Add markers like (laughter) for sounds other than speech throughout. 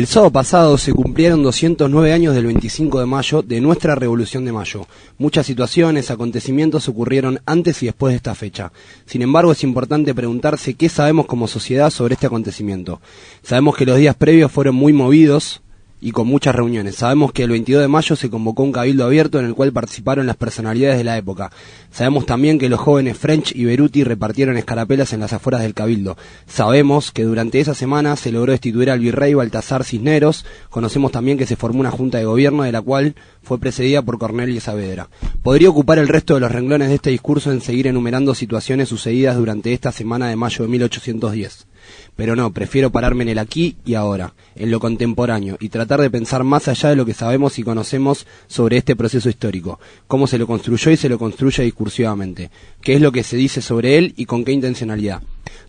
El sábado pasado se cumplieron 209 años del 25 de mayo de nuestra Revolución de Mayo. Muchas situaciones, acontecimientos ocurrieron antes y después de esta fecha. Sin embargo, es importante preguntarse qué sabemos como sociedad sobre este acontecimiento. Sabemos que los días previos fueron muy movidos, y con muchas reuniones. Sabemos que el 22 de mayo se convocó un cabildo abierto en el cual participaron las personalidades de la época. Sabemos también que los jóvenes French y Beruti repartieron escarapelas en las afueras del cabildo. Sabemos que durante esa semana se logró destituir al virrey Baltasar Cisneros. Conocemos también que se formó una junta de gobierno de la cual fue precedida por Cornelio Saavedra. Podría ocupar el resto de los renglones de este discurso en seguir enumerando situaciones sucedidas durante esta semana de mayo de 1810. Pero no, prefiero pararme en el aquí y ahora, en lo contemporáneo, y tratar de pensar más allá de lo que sabemos y conocemos sobre este proceso histórico, cómo se lo construyó y se lo construye discursivamente, qué es lo que se dice sobre él y con qué intencionalidad.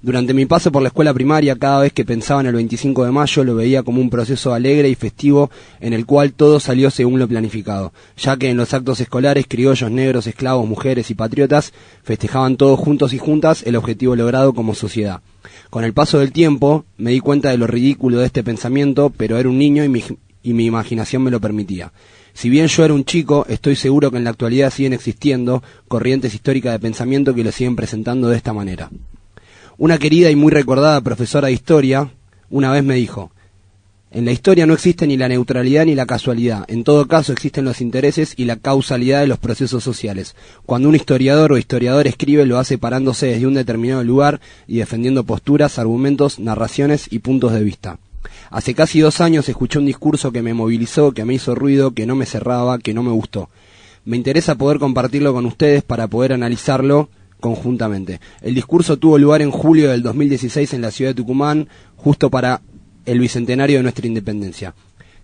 Durante mi paso por la escuela primaria, cada vez que pensaba en el 25 de mayo, lo veía como un proceso alegre y festivo en el cual todo salió según lo planificado, ya que en los actos escolares, criollos, negros, esclavos, mujeres y patriotas festejaban todos juntos y juntas el objetivo logrado como sociedad. Con el paso del tiempo me di cuenta de lo ridículo de este pensamiento, pero era un niño y mi, imaginación me lo permitía. Si bien yo era un chico, estoy seguro que en la actualidad siguen existiendo corrientes históricas de pensamiento que lo siguen presentando de esta manera. Una querida y muy recordada profesora de historia una vez me dijo, en la historia no existe ni la neutralidad ni la casualidad. En todo caso existen los intereses y la causalidad de los procesos sociales. Cuando un historiador o historiador escribe lo hace parándose desde un determinado lugar y defendiendo posturas, argumentos, narraciones y puntos de vista. Hace casi dos años escuché un discurso que me movilizó, que me hizo ruido, que no me cerraba, que no me gustó. Me interesa poder compartirlo con ustedes para poder analizarlo conjuntamente. El discurso tuvo lugar en julio del 2016 en la ciudad de Tucumán, justo para el bicentenario de nuestra independencia.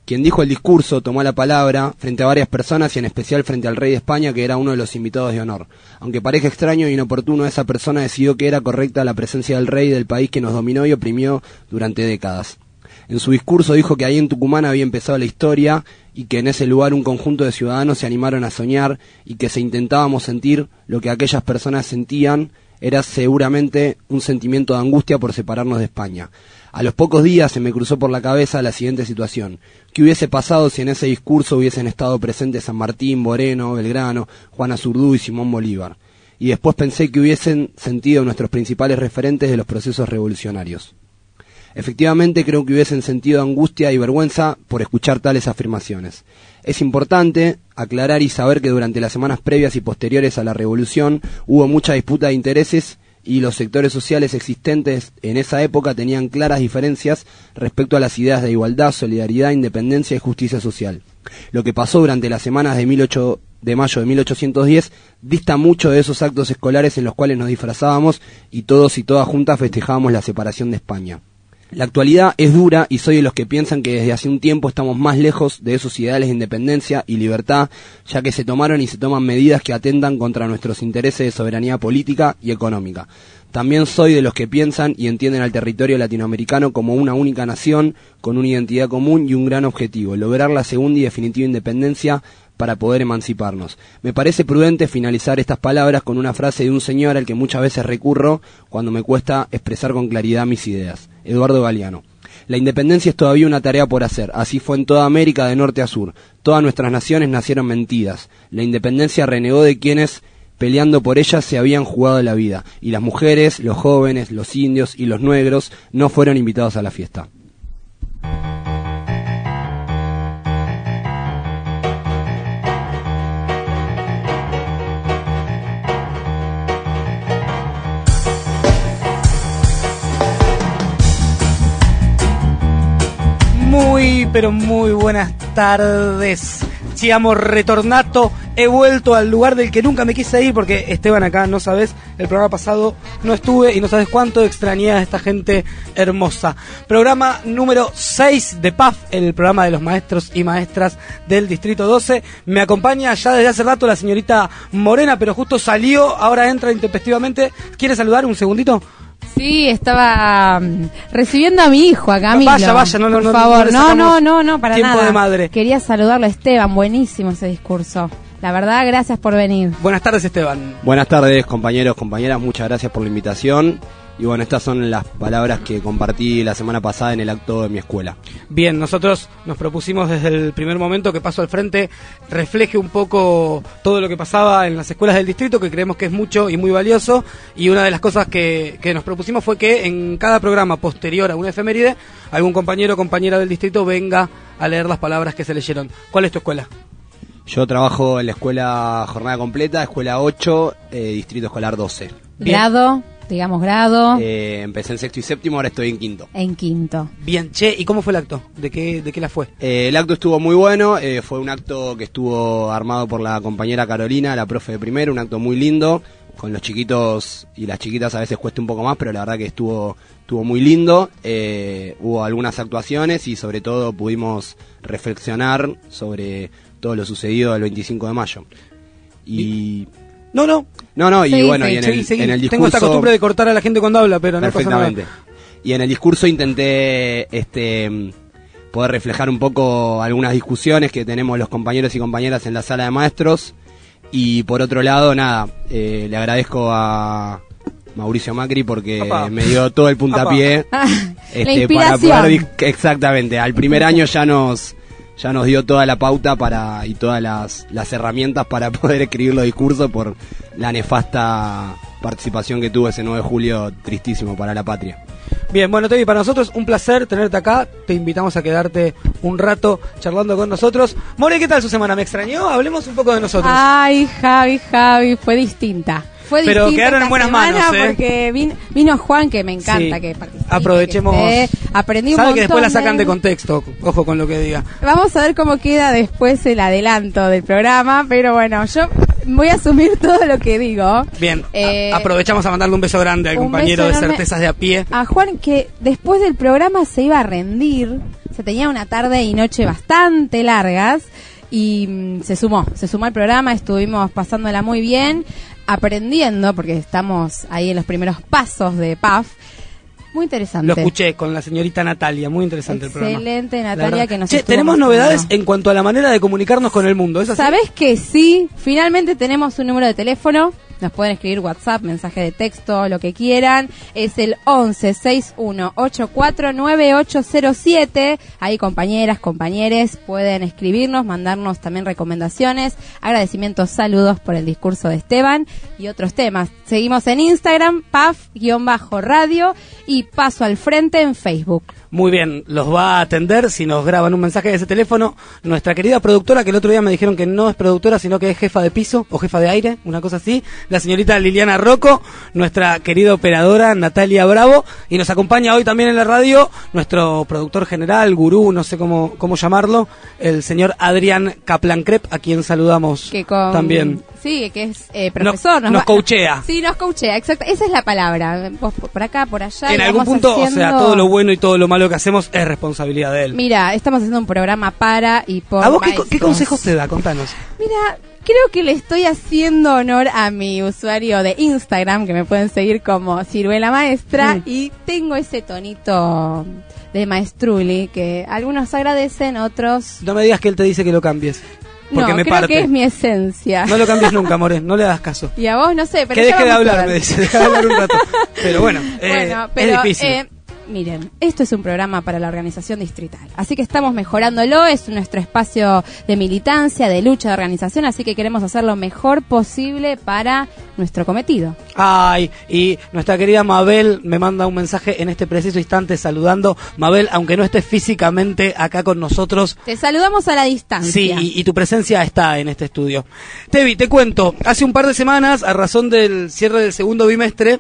Quien dijo el discurso tomó la palabra frente a varias personas y en especial frente al rey de España, que era uno de los invitados de honor. Aunque parezca extraño e inoportuno, esa persona decidió que era correcta la presencia del rey del país que nos dominó y oprimió durante décadas. En su discurso dijo que ahí en Tucumán había empezado la historia y que en ese lugar un conjunto de ciudadanos se animaron a soñar y que si intentábamos sentir lo que aquellas personas sentían era seguramente un sentimiento de angustia por separarnos de España. A los pocos días se me cruzó por la cabeza la siguiente situación. ¿Qué hubiese pasado si en ese discurso hubiesen estado presentes San Martín, Moreno, Belgrano, Juana Zurdú y Simón Bolívar? Y después pensé que hubiesen sentido nuestros principales referentes de los procesos revolucionarios. Efectivamente creo que hubiesen sentido angustia y vergüenza por escuchar tales afirmaciones. Es importante aclarar y saber que durante las semanas previas y posteriores a la revolución hubo mucha disputa de intereses y los sectores sociales existentes en esa época tenían claras diferencias respecto a las ideas de igualdad, solidaridad, independencia y justicia social. Lo que pasó durante las semanas de, 18, de mayo de 1810 dista mucho de esos actos escolares en los cuales nos disfrazábamos y todos y todas juntas festejábamos la separación de España. La actualidad es dura y soy de los que piensan que desde hace un tiempo estamos más lejos de esos ideales de independencia y libertad, ya que se tomaron y se toman medidas que atentan contra nuestros intereses de soberanía política y económica. También soy de los que piensan y entienden al territorio latinoamericano como una única nación, con una identidad común y un gran objetivo, lograr la segunda y definitiva independencia para poder emanciparnos. Me parece prudente finalizar estas palabras con una frase de un señor al que muchas veces recurro cuando me cuesta expresar con claridad mis ideas, Eduardo Galeano. La independencia es todavía una tarea por hacer, así fue en toda América de norte a sur. Todas nuestras naciones nacieron mentidas. La independencia renegó de quienes peleando por ella se habían jugado la vida, y las mujeres, los jóvenes, los indios y los negros no fueron invitados a la fiesta. Pero muy buenas tardes. Siamo retornato. He vuelto al lugar del que nunca me quise ir porque Esteban acá, no sabes, el programa pasado no estuve y no sabes cuánto extrañé a esta gente hermosa. Programa número 6 de PAF, el programa de los maestros y maestras del Distrito 12. Me acompaña ya desde hace rato la señorita Morena, pero justo salió, ahora entra intempestivamente. ¿Quiere saludar un segundito? Sí, estaba mm, recibiendo a mi hijo acá, Camilo. Vaya, vaya, no, no, por no, favor. no No, no, no, no, para tiempo nada. de madre. Quería saludarlo a Esteban, buenísimo ese discurso. La verdad, gracias por venir. Buenas tardes, Esteban. Buenas tardes, compañeros, compañeras, muchas gracias por la invitación Y bueno, estas son las palabras que compartí la semana pasada en el acto de mi escuela. Bien, nosotros nos propusimos desde el primer momento que Paso al Frente refleje un poco todo lo que pasaba en las escuelas del distrito, que creemos que es mucho y muy valioso. Y una de las cosas que, que nos propusimos fue que en cada programa posterior a una efeméride, algún compañero o compañera del distrito venga a leer las palabras que se leyeron. ¿Cuál es tu escuela? Yo trabajo en la escuela jornada completa, escuela 8, eh, distrito escolar 12. Bien. Grado, digamos grado, Eh, empecé en sexto y séptimo, ahora estoy en quinto. en quinto. Bien, che, ¿y cómo fue el acto? ¿De qué, de qué la fue? Eh, el acto estuvo muy bueno, eh, fue un acto que estuvo armado por la compañera Carolina, la profe de primero, un acto muy lindo, con los chiquitos y las chiquitas a veces cuesta un poco más, pero la verdad que estuvo, estuvo muy lindo, Eh, hubo algunas actuaciones y sobre todo pudimos reflexionar sobre todo lo sucedido el 25 de mayo. Y... No, no. No, no, y Sí, bueno, sí, y en, el, seguí. en el discurso... Tengo esta costumbre de cortar a la gente cuando habla, pero no pasa nada. Perfectamente. Y en el discurso intenté este poder reflejar un poco algunas discusiones que tenemos los compañeros y compañeras en la sala de maestros. Y por otro lado, nada, eh, le agradezco a Mauricio Macri porque me dio todo el puntapié (laughs) la para poder exactamente al primer año ya nos ya nos dio toda la pauta para y todas las, las herramientas para (laughs) poder escribir los discursos por la nefasta participación que tuvo ese 9 de julio tristísimo para la patria. Bien, bueno, Tevi, para nosotros un placer tenerte acá. Te invitamos a quedarte un rato charlando con nosotros. More, ¿qué tal su semana? ¿Me extrañó? Hablemos un poco de nosotros. Ay, Javi, Javi, fue distinta. Fue Pero quedaron en buenas manos, ¿eh? Porque vin- vino Juan, que me encanta Sí. que participe. Aprovechemos. que esté. Aprendí un Sabe montón. que después la sacan de contexto. Ojo con lo que diga. Vamos a ver cómo queda después el adelanto del programa, pero bueno, yo voy a asumir (laughs) todo lo que digo. Bien, Eh, aprovechamos a mandarle un beso grande al compañero de. Certezas de a pie. A Juan que después del programa se iba a rendir, se tenía una tarde y noche bastante largas y mm, se sumó, se sumó al programa, estuvimos pasándola muy bien, aprendiendo, porque estamos ahí en los primeros pasos de PAF. Muy interesante. Lo escuché con la señorita Natalia, muy interesante el programa. Excelente, Natalia, que nos Che, tenemos novedades en cuanto a la manera de comunicarnos con el mundo, ¿es así? ¿Sabes que sí? Finalmente tenemos un número de teléfono. Nos pueden escribir WhatsApp, mensaje de texto, lo que quieran. Es el 11 61 84 9807. Ahí compañeras, compañeres pueden escribirnos, mandarnos también recomendaciones, agradecimientos, saludos por el discurso de Esteban y otros temas. Seguimos en Instagram, paf-radio y paso al frente en Facebook. Muy bien, los va a atender si nos graban un mensaje de ese teléfono. Nuestra querida productora, que el otro día me dijeron que no es productora, sino que es jefa de piso o jefa de aire, una cosa así. La señorita Liliana Rocco, nuestra querida operadora Natalia Bravo. Y nos acompaña hoy también en la radio nuestro productor general, gurú, no sé cómo, cómo llamarlo, el señor Adrián Kaplan Crep, a quien saludamos que con también. sí que es eh, profesor Nos- coachea. sí nos coachea exacto esa es la palabra Vos por acá por allá En algún punto, o sea, todo lo bueno y todo lo malo que hacemos es responsabilidad de él. mira estamos haciendo un programa para y por ¿A vos qué, qué consejos te da? Contanos. mira creo que le estoy haciendo honor a mi usuario de Instagram que me pueden seguir como Ciruela Maestra Mm. y tengo ese tonito de maestruli que algunos agradecen otros No me digas que él te dice que lo cambies. Porque no me creo parte. que es mi esencia No lo cambies (laughs) nunca, More, no le hagas caso. y a vos no sé pero que deje de hablar, me dice, deja de hablar un rato. (laughs) Pero bueno, eh, pero, es difícil. eh, miren, esto es un programa para la organización distrital. Así que estamos mejorándolo, es nuestro espacio de militancia, de lucha, de organización, así que queremos hacer lo mejor posible para nuestro cometido. Ay, y nuestra querida Mabel me manda un mensaje en este preciso instante saludando. Mabel, aunque no estés físicamente acá con nosotros, Te saludamos a la distancia. Sí, y, y tu presencia está en este estudio. Tevi, te cuento, hace un par de semanas, a razón del cierre del segundo bimestre,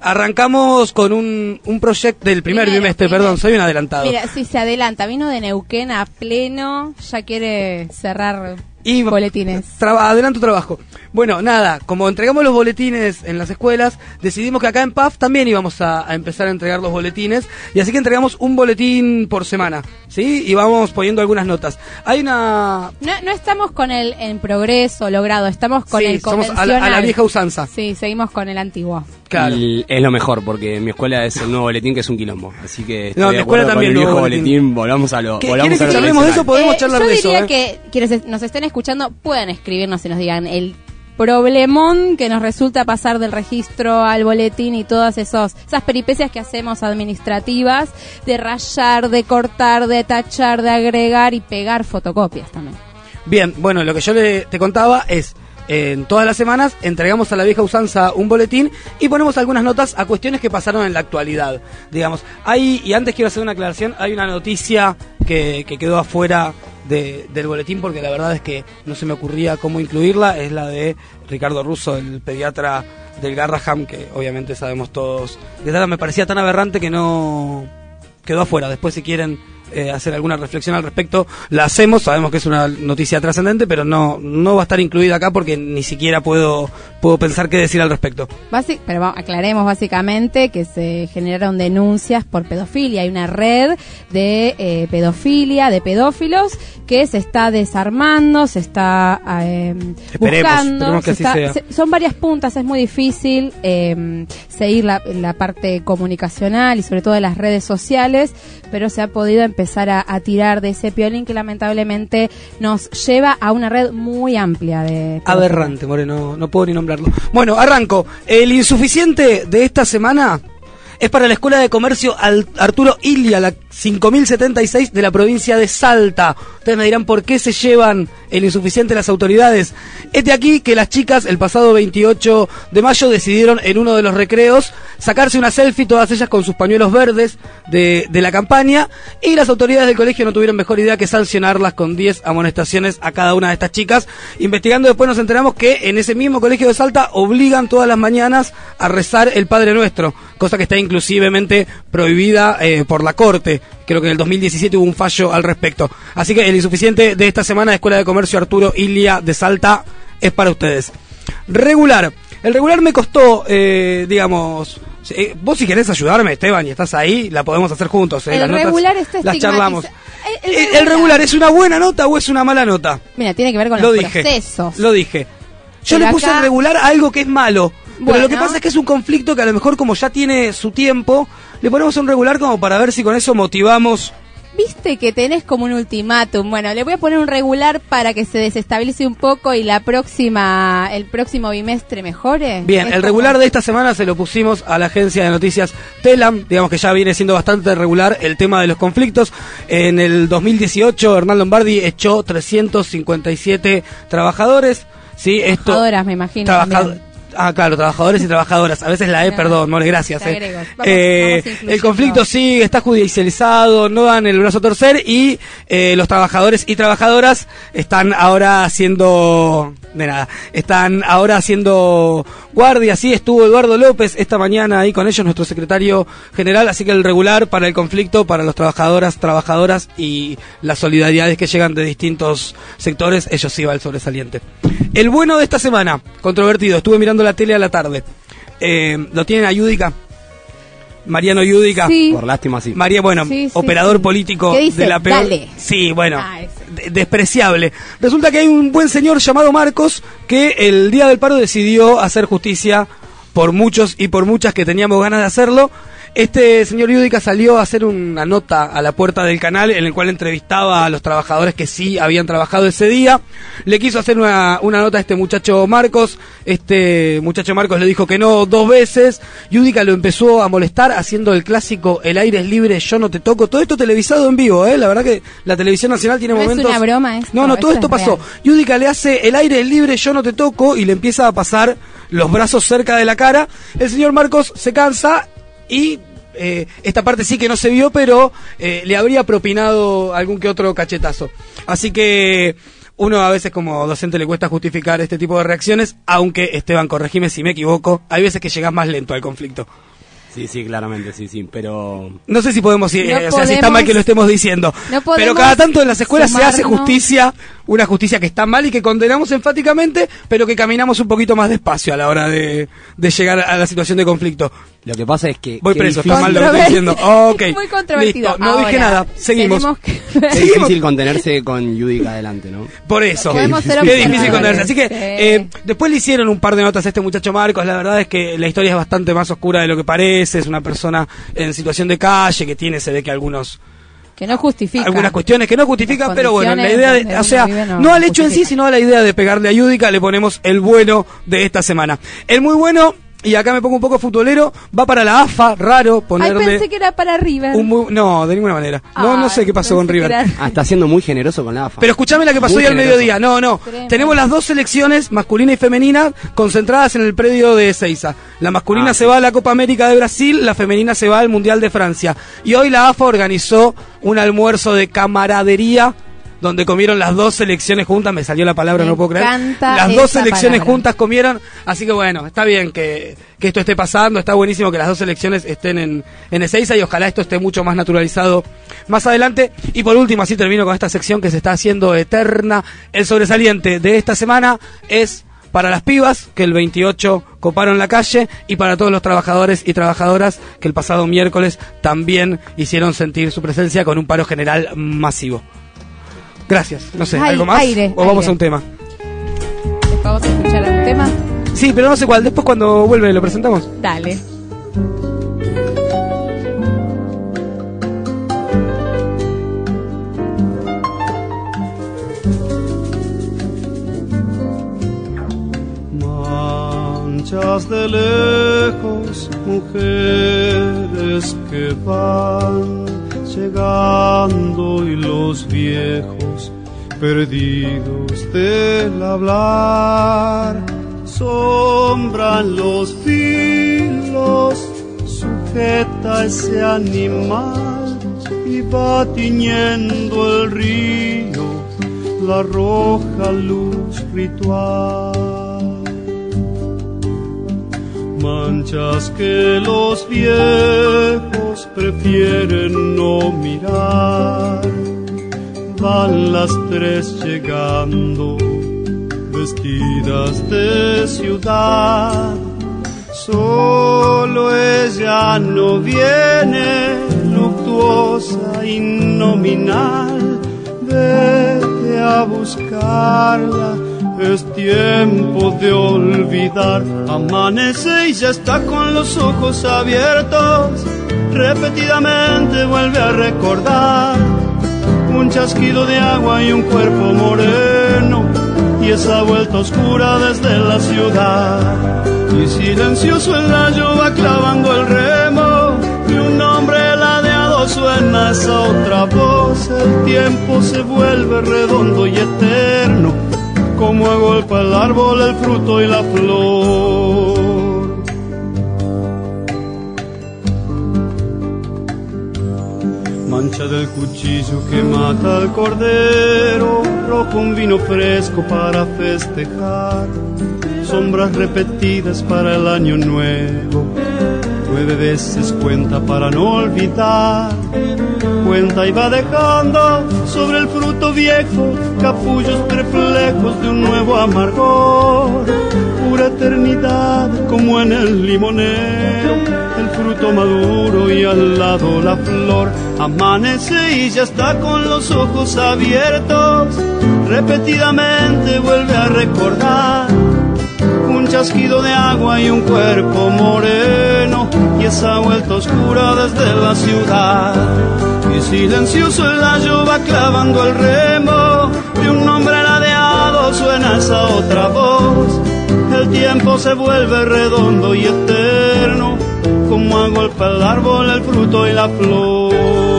arrancamos con un, un proyecto del primer Primero, bimestre, perdón, soy un adelantado. Mira, si se adelanta, vino de Neuquén a pleno, ya quiere cerrar Y boletines. Traba- adelanto trabajo. Bueno, nada, como entregamos los boletines en las escuelas, decidimos que acá en PAF también íbamos a, a empezar a entregar los boletines. Y así que entregamos un boletín por semana, ¿sí? Y vamos poniendo algunas notas. Hay una... No, no estamos con el en progreso logrado, estamos con sí, el somos a la, a convencional. la vieja usanza. Sí, seguimos con el antiguo. Claro. Y es lo mejor, porque en mi escuela es el nuevo boletín que es un quilombo. Así que estoy No, de mi acuerdo escuela con también el viejo boletín. boletín. Volvamos a lo, ¿Qué- volvamos a que charlemos de eso? Podemos charlar yo de eso, diría ¿eh? que quienes nos estén escuchando pueden escribirnos y nos digan el problemón que nos resulta pasar del registro al boletín y todas esos, esas peripecias que hacemos administrativas de rayar, de cortar, de tachar, de agregar y pegar fotocopias también. Bien, bueno, lo que yo le, te contaba es en todas las semanas entregamos a la vieja usanza un boletín y ponemos algunas notas a cuestiones que pasaron en la actualidad. Digamos, hay, y antes quiero hacer una aclaración, hay una noticia que, que quedó afuera de- del boletín porque la verdad es que no se me ocurría cómo incluirla, es la de Ricardo Russo, el pediatra del Garraham, que obviamente sabemos todos. De verdad me parecía tan aberrante que no quedó afuera. Después si quieren eh, hacer alguna reflexión al respecto, la hacemos. Sabemos que es una noticia trascendente, pero no, no va a estar incluida acá porque ni siquiera puedo, puedo pensar qué decir al respecto. Basi- pero va- aclaremos básicamente que se generaron denuncias por pedofilia. Hay una red de eh, pedofilia, de pedófilos, que se está desarmando, se está eh, Esperemos, buscando. que se así está- sea. se- son varias puntas, es muy difícil eh, seguir la, la parte comunicacional y sobre todo de las redes sociales, pero se ha podido empezar a, a tirar de ese piolín que lamentablemente nos lleva a una red muy amplia de... Aberrante, Moreno, no puedo ni nombrarlo. Bueno, arranco. El insuficiente de esta semana es para la Escuela de Comercio Arturo Ilia, la 5076 de la provincia de Salta. Ustedes me dirán por qué se llevan el insuficiente las autoridades. Es de aquí que las chicas el pasado 28 de mayo decidieron en uno de los recreos sacarse una selfie, todas ellas con sus pañuelos verdes de, la campaña, y las autoridades del colegio no tuvieron mejor idea que sancionarlas con 10 amonestaciones a cada una de estas chicas. Investigando después nos enteramos que en ese mismo colegio de Salta obligan todas las mañanas a rezar el Padre Nuestro, cosa que está inclusivemente prohibida eh, por la Corte. Creo que en el 2017 hubo un fallo al respecto. Así que el insuficiente de esta semana de Escuela de Comercio Arturo Ilia de Salta es para ustedes. Regular. El regular me costó, eh, digamos... eh, vos si querés ayudarme, Esteban, y estás ahí, la podemos hacer juntos. eh, El las notas regular está las charlamos. El- el ¿El, regular- regular es una buena nota o es una mala nota? Mira, tiene que ver con Lo los dije. procesos. Lo dije. Yo Pero le puse acá- regular a algo que es malo. Pero Bueno. lo que pasa es que es un conflicto que a lo mejor como ya tiene su tiempo, le ponemos un regular como para ver si con eso motivamos. Viste que tenés como un ultimátum. Bueno, le voy a poner un regular para que se desestabilice un poco y la próxima, el próximo bimestre mejore. Bien, el como- regular de esta semana se lo pusimos a la agencia de noticias Telam, digamos que ya viene siendo bastante regular el tema de los conflictos. En el 2018 Hernán Lombardi echó 357 trabajadores. Sí, esto Trabajadoras, me imagino. Trabajad-. Ah, claro, trabajadores y trabajadoras. A veces la E, Claro. perdón, More, gracias. Eh. agrego. Vamos- Eh, vamos el conflicto sigue, está judicializado, no dan el brazo a torcer y eh, los trabajadores y trabajadoras están ahora haciendo... De nada, están ahora haciendo guardia, sí, estuvo Eduardo López esta mañana ahí con ellos, nuestro secretario general, así que el regular para el conflicto, para los trabajadoras, trabajadoras y las solidaridades que llegan de distintos sectores, ellos sí va el sobresaliente. El bueno de esta semana, controvertido, estuve mirando la tele a la tarde. Eh, ¿Lo tienen a Yudica? Mariano Yudica. Sí. Por lástima, sí. María, bueno, Sí, sí, operador sí. político ¿Qué dice? de la peor. Dale. Sí, bueno, Ah, de- despreciable. Resulta que hay un buen señor llamado Marcos que el día del paro decidió hacer justicia por muchos y por muchas que teníamos ganas de hacerlo. Este señor Yudica salió a hacer una nota a la puerta del canal en el cual entrevistaba a los trabajadores que sí habían trabajado ese día. Le quiso hacer una, una nota a este muchacho Marcos. Este muchacho Marcos le dijo que no dos veces. Yudica lo empezó a molestar haciendo el clásico El aire es libre, yo no te toco. Todo esto televisado en vivo, ¿eh? La verdad que la televisión nacional tiene No es momentos... una broma esto, No, no, todo esto esto es pasó. Yudica le hace el aire es libre, yo no te toco y le empieza a pasar los brazos cerca de la cara. El señor Marcos se cansa y eh, esta parte sí que no se vio, pero eh, le habría propinado algún que otro cachetazo. Así que uno a veces como docente le cuesta justificar este tipo de reacciones, aunque Esteban, corregime si me equivoco, hay veces que llegas más lento al conflicto. Sí, sí, claramente, sí, sí. Pero No sé si podemos ir, No eh, o sea, si está mal que lo estemos diciendo. no pero cada tanto en las escuelas se hace justicia, una justicia que está mal y que condenamos enfáticamente, pero que caminamos un poquito más despacio a la hora de, de llegar a la situación de conflicto. lo que pasa es que... Voy preso, está mal lo que estoy diciendo. (laughs) Ok. Muy controvertido. Listo, no dije nada, seguimos. que- (laughs) Seguimos. difícil contenerse con Yudica adelante, ¿no? Por eso. Qué difícil contenerse. Así que Sí. eh, después le hicieron un par de notas a este muchacho Marcos. La verdad es que la historia es bastante más oscura de lo que parece. Es una persona en situación de calle que tiene, se ve que algunos Que no justifica. algunas cuestiones que no justifican, pero bueno, la idea de, o sea, no no al hecho en sí, sino a la idea de pegarle a Yudica, le ponemos el bueno de esta semana. El muy bueno, y acá me pongo un poco futbolero, va para la AFA, raro Ay, ponerle pensé que era para River. un muy, no, de ninguna manera. No, no Ay, sé qué pasó con River. era- Ah, está siendo muy generoso con la AFA. Pero escuchame la que pasó Muy hoy al mediodía. No, no. Tremendo. Tenemos las dos selecciones, masculina y femenina, concentradas en el predio de Ezeiza. La masculina Ah, se va a la Copa América de Brasil, la femenina se va al Mundial de Francia. Y hoy la AFA organizó un almuerzo de camaradería donde comieron las dos selecciones juntas, me salió la palabra, Me no puedo creer. Las dos selecciones palabra. juntas comieron, así que bueno, está bien que, que esto esté pasando, está buenísimo que las dos selecciones estén en, en Ezeiza y ojalá esto esté mucho más naturalizado más adelante. Y por último, así termino con esta sección que se está haciendo eterna. El sobresaliente de esta semana es para las pibas, que el 28 coparon la calle, y para todos los trabajadores y trabajadoras que el pasado miércoles también hicieron sentir su presencia con un paro general masivo. Gracias. No sé, ¿algo más? aire, ¿O vamos aire. a un tema? Vamos a escuchar un tema. Sí, pero no sé cuál. Después cuando vuelve lo presentamos. Dale. Manchas de lejos, mujeres que van llegando y los viejos perdidos del hablar. Sombran los filos, sujeta ese animal y va tiñendo el río la roja luz ritual. Manchas que los viejos prefieren no mirar. Van las tres llegando, vestidas de ciudad. Solo ella no viene, luctuosa y nominal. Vete a buscarla, es tiempo de olvidar. Amanece y ya está con los ojos abiertos. Repetidamente vuelve a recordar un chasquido de agua y un cuerpo moreno. Y esa vuelta oscura desde la ciudad. Y silencioso el rayo va clavando el remo. Y un hombre ladeado suena esa otra voz. El tiempo se vuelve redondo y eterno. Como agolpa el árbol, el fruto y la flor. Del cuchillo que mata al cordero, rojo un vino fresco para festejar, sombras repetidas para el año nuevo, nueve veces cuenta para no olvidar, cuenta y va dejando sobre el fruto viejo capullos perplejos de un nuevo amargor, pura eternidad como en el limonero el fruto maduro y al lado la flor. Amanece y ya está con los ojos abiertos. Repetidamente vuelve a recordar un chasquido de agua y un cuerpo moreno y esa vuelta oscura desde la ciudad. Y silencioso el layo va clavando el remo de un hombre ladeado suena esa otra voz. El tiempo se vuelve redondo y eterno como agolpa el árbol, el fruto y la flor.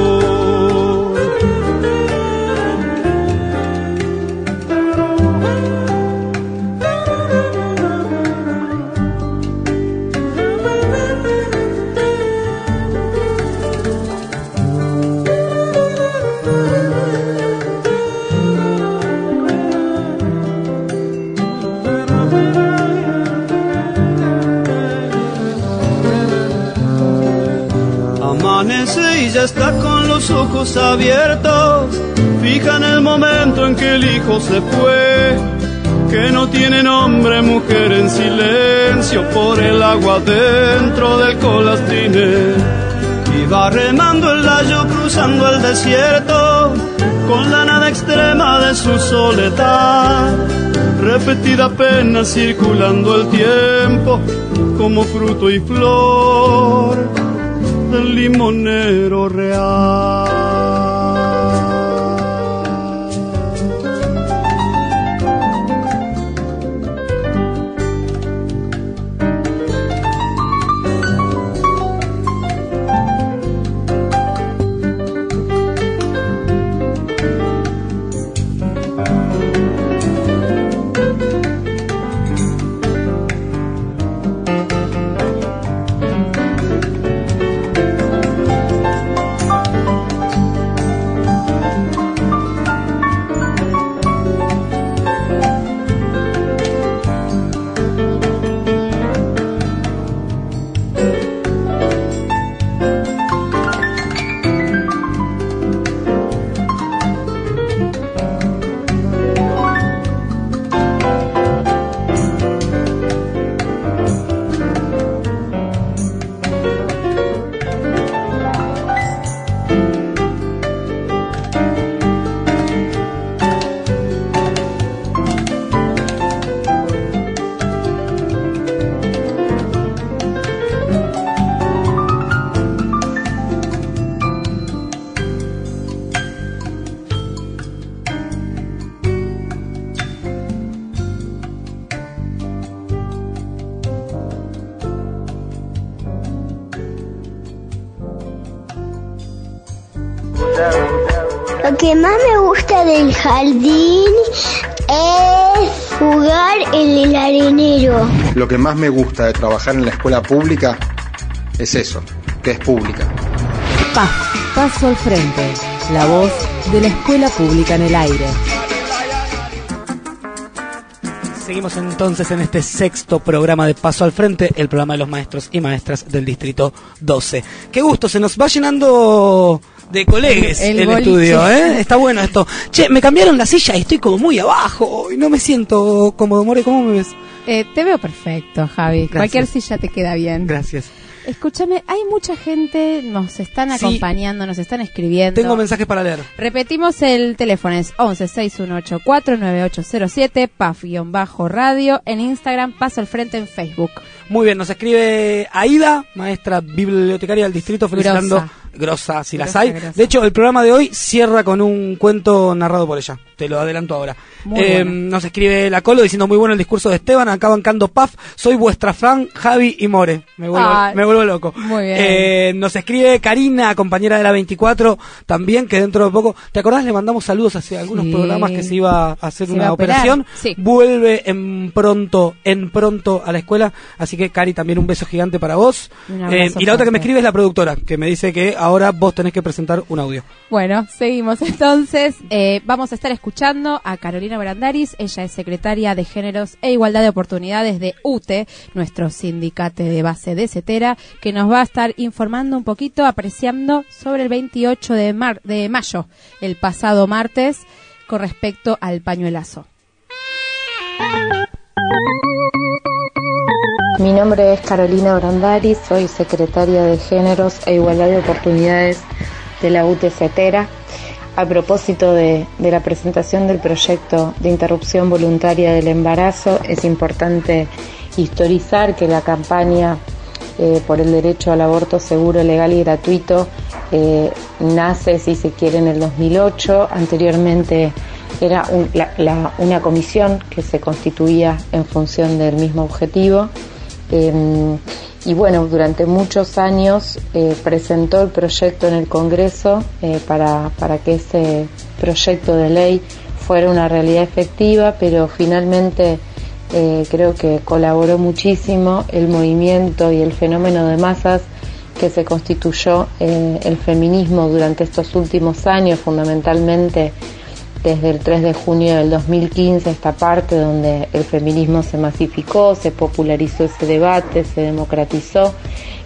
Ojos abiertos. Fija en el momento en que el hijo se fue. Que no tiene nombre, mujer en silencio por el agua dentro del colastrine. Y va remando el layo cruzando el desierto con la nada extrema de su soledad. Repetida pena circulando el tiempo como fruto y flor del limonero real. Lo que más me gusta del jardín es jugar en el arenero. Lo que más me gusta de trabajar en la escuela pública es eso, que es pública. PAF, Paso al Frente, la voz de la escuela pública en el aire. Seguimos entonces en este sexto programa de Paso al Frente, el programa de los maestros y maestras del Distrito 12. Qué gusto, se nos va llenando de colegas El- el, estudio, ¿eh? Está bueno esto. Che, me cambiaron la silla y estoy como muy abajo y no me siento cómodo. More, ¿cómo me ves? Eh, te veo perfecto, Javi. Gracias. Cualquier silla te queda bien. Gracias. Escúchame, hay mucha gente, nos están Sí. acompañando, nos están escribiendo. Tengo mensajes para leer. Repetimos el teléfono, es 11 618 49807 PAF-radio, en Instagram, Paso al Frente en Facebook. Muy bien, nos escribe Aida, maestra bibliotecaria del distrito, felicitando. Grosa. Grosa, si las hay. grosa. De hecho, el programa de hoy cierra con un cuento narrado por ella. Te lo adelanto ahora. Eh, bueno. Nos escribe la Colo diciendo muy bueno el discurso de Esteban. Acá bancando Paf. Soy vuestra fan, Javi y More. Me vuelvo, Ay. me vuelvo loco. Muy bien. Eh, nos escribe Karina, compañera de la 24, también, que dentro de poco. ¿Te acordás? Le mandamos saludos hacia algunos Sí. programas que se iba a hacer Se una operación. Sí. Vuelve en pronto, en pronto a la escuela. Así que, Cari, también un beso gigante para vos. Eh, y la otra que me escribe es la productora, que me dice que ahora vos tenés que presentar un audio. Bueno, seguimos (laughs) entonces. Vamos a estar escuchando a Carolina Brandaris. Ella es secretaria de Géneros e Igualdad de Oportunidades de UTE, nuestro sindicato de base de CETERA, que nos va a estar informando un poquito, apreciando sobre el 28 de, mar de mayo, el pasado martes, con respecto al pañuelazo. Mi nombre es Carolina Brandari, soy secretaria de Géneros e Igualdad de Oportunidades de la UTCetera. A propósito de, la presentación del proyecto de interrupción voluntaria del embarazo, es importante historizar que la campaña eh, por el derecho al aborto seguro, legal y gratuito eh, nace, si se quiere, en el 2008. Anteriormente era una comisión que se constituía en función del mismo objetivo. Eh, y bueno, durante muchos años eh, presentó el proyecto en el Congreso eh, para, para que ese proyecto de ley fuera una realidad efectiva, pero finalmente eh, creo que colaboró muchísimo el movimiento y el fenómeno de masas que se constituyó el feminismo durante estos últimos años, fundamentalmente desde el 3 de junio del 2015, esta parte donde el feminismo se masificó, se popularizó ese debate, se democratizó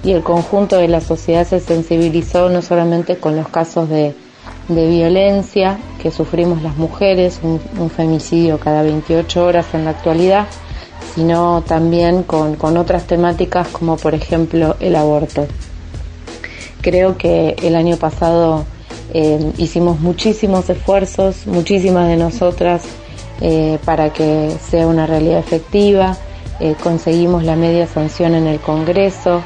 y el conjunto de la sociedad se sensibilizó no solamente con los casos de, violencia que sufrimos las mujeres, un, femicidio cada 28 horas en la actualidad, sino también con otras temáticas como por ejemplo el aborto. Creo que el año pasado eh, hicimos muchísimos esfuerzos, muchísimas de nosotras, eh, para que sea una realidad efectiva. Eh, conseguimos la media sanción en el Congreso.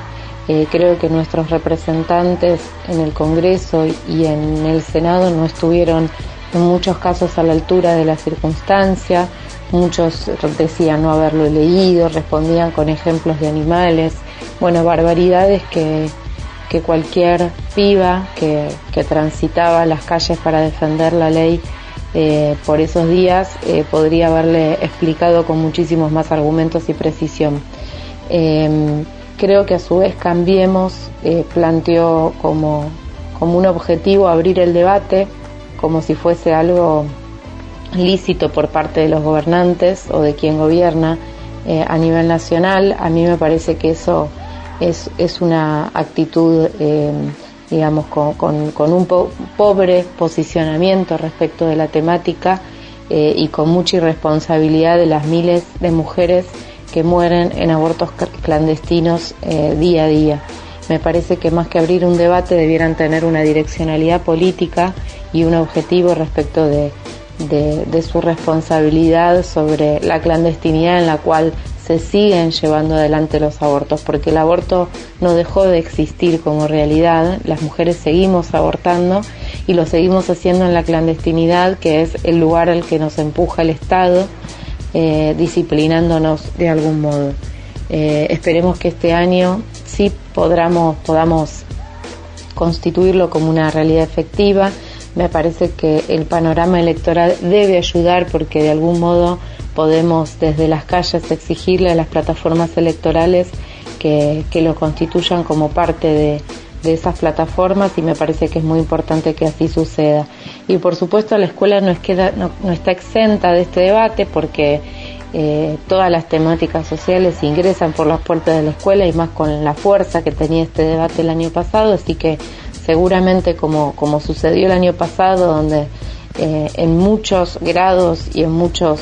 Eh, creo que nuestros representantes en el Congreso y en el Senado no estuvieron en muchos casos a la altura de la circunstancia. Muchos decían no haberlo leído, respondían con ejemplos de animales. Bueno, barbaridades que, que cualquier piba que, transitaba las calles para defender la ley eh, por esos días eh, podría haberle explicado con muchísimos más argumentos y precisión. Eh, creo que a su vez Cambiemos eh, planteó como, como un objetivo abrir el debate como si fuese algo lícito por parte de los gobernantes o de quien gobierna a nivel nacional. A mí me parece que eso es, es una actitud, eh, digamos, con, con- un po- pobre posicionamiento respecto de la temática eh, y con mucha irresponsabilidad de las miles de mujeres que mueren en abortos cl- clandestinos eh, día a día. Me parece que más que abrir un debate debieran tener una direccionalidad política y un objetivo respecto de, de, de su responsabilidad sobre la clandestinidad en la cual se siguen llevando adelante los abortos, porque el aborto no dejó de existir como realidad, las mujeres seguimos abortando y lo seguimos haciendo en la clandestinidad, que es el lugar al que nos empuja el Estado, eh, disciplinándonos de algún modo. Eh, esperemos que este año sí podamos, podamos constituirlo como una realidad efectiva. me parece que el panorama electoral debe ayudar porque de algún modo podemos desde las calles exigirle a las plataformas electorales que, lo constituyan como parte de, esas plataformas y me parece que es muy importante que así suceda. Y por supuesto la escuela no, es queda, no, está exenta de este debate porque eh, todas las temáticas sociales ingresan por las puertas de la escuela y más con la fuerza que tenía este debate el año pasado, así que seguramente como, como sucedió el año pasado, donde eh, en muchos grados y en muchos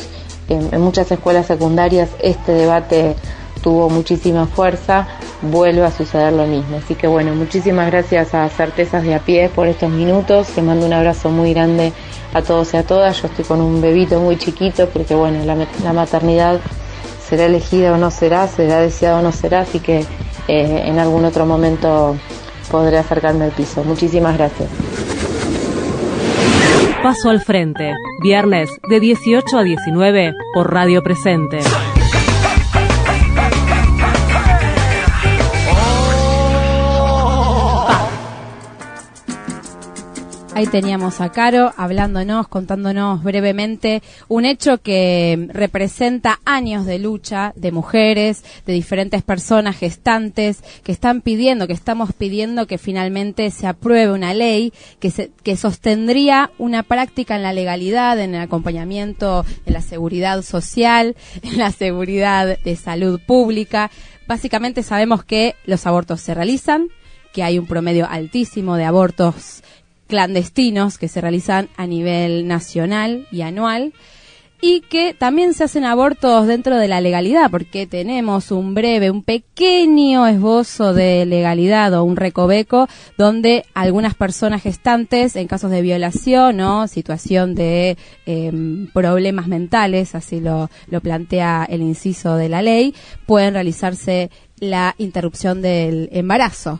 en, muchas escuelas secundarias este debate tuvo muchísima fuerza, vuelve a suceder lo mismo. Así que bueno, muchísimas gracias a Certezas de a pie por estos minutos. Te mando un abrazo muy grande a todos y a todas. Yo estoy con un bebito muy chiquito porque bueno, la, maternidad será elegida o no será, será deseada o no será, así que eh, en algún otro momento podré acercarme al piso. Muchísimas gracias. Paso al frente, viernes de 18 a 19 por Radio Presente. Ahí teníamos a Caro hablándonos, contándonos brevemente un hecho que representa años de lucha de mujeres, de diferentes personas gestantes que están pidiendo, que estamos pidiendo que finalmente se apruebe una ley que, se, que sostendría una práctica en la legalidad, en el acompañamiento, en la seguridad social, (laughs) en la seguridad de salud pública. Básicamente sabemos que los abortos se realizan, que hay un promedio altísimo de abortos clandestinos que se realizan a nivel nacional y anual y que también se hacen abortos dentro de la legalidad, porque tenemos un breve, un pequeño esbozo de legalidad o un recoveco donde algunas personas gestantes, en casos de violación o situación de em, problemas mentales, así lo, lo plantea el inciso de la ley, pueden realizarse la interrupción del embarazo.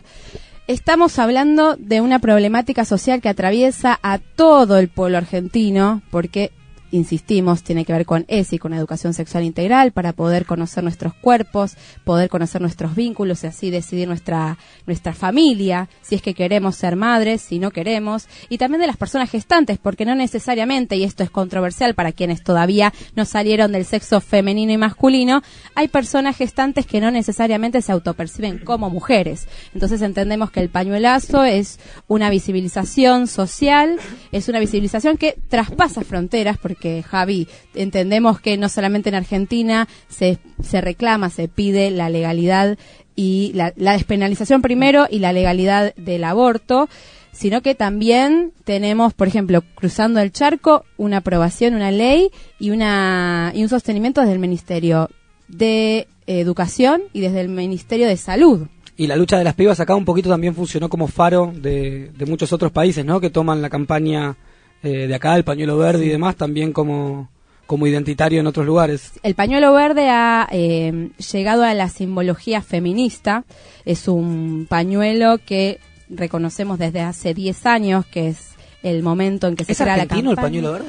Estamos hablando de una problemática social que atraviesa a todo el pueblo argentino, porque insistimos, tiene que ver con ESI, con educación sexual integral, para poder conocer nuestros cuerpos, poder conocer nuestros vínculos y así decidir nuestra, nuestra familia, si es que queremos ser madres, si no queremos, y también de las personas gestantes, porque no necesariamente, y esto es controversial para quienes todavía no salieron del sexo femenino y masculino, hay personas gestantes que no necesariamente se autoperciben como mujeres. Entonces entendemos que el pañuelazo es una visibilización social, es una visibilización que traspasa fronteras, porque que Javi, entendemos que no solamente en Argentina se, se reclama, se pide la legalidad y la, despenalización primero y la legalidad del aborto, sino que también tenemos, por ejemplo, cruzando el charco, una aprobación, una ley y, una, y un sostenimiento desde el Ministerio de Educación y desde el Ministerio de Salud. Y la lucha de las pibas acá un poquito también funcionó como faro de, de muchos otros países, ¿no? Que toman la campaña eh, de acá, el pañuelo verde y demás, también como, como identitario en otros lugares. El pañuelo verde ha eh, llegado a la simbología feminista. Es un pañuelo que reconocemos desde hace 10 años, que es el momento en que se crea la campaña. el pañuelo verde,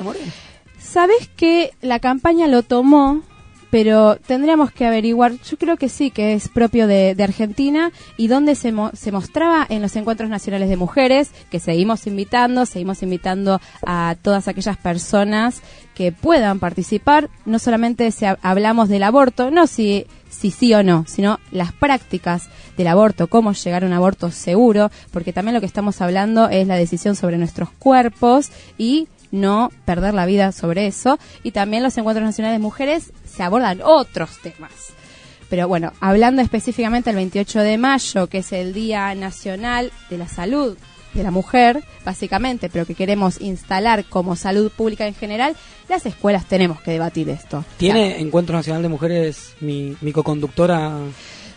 ¿Sabes que la campaña lo tomó pero tendríamos que averiguar, yo creo que sí, que es propio de, Argentina y donde se, se mostraba en los encuentros nacionales de mujeres, que seguimos invitando, seguimos invitando a todas aquellas personas que puedan participar, no solamente si hablamos del aborto, no si, si sí o no, sino las prácticas del aborto, cómo llegar a un aborto seguro, porque también lo que estamos hablando es la decisión sobre nuestros cuerpos y no perder la vida sobre eso. Y también los encuentros nacionales de mujeres se abordan otros temas. Pero bueno, hablando específicamente del 28 de mayo, que es el Día Nacional de la Salud de la Mujer, básicamente, pero que queremos instalar como salud pública en general, las escuelas tenemos que debatir esto. ¿Tiene Encuentro Nacional de Mujeres mi, mi co-conductora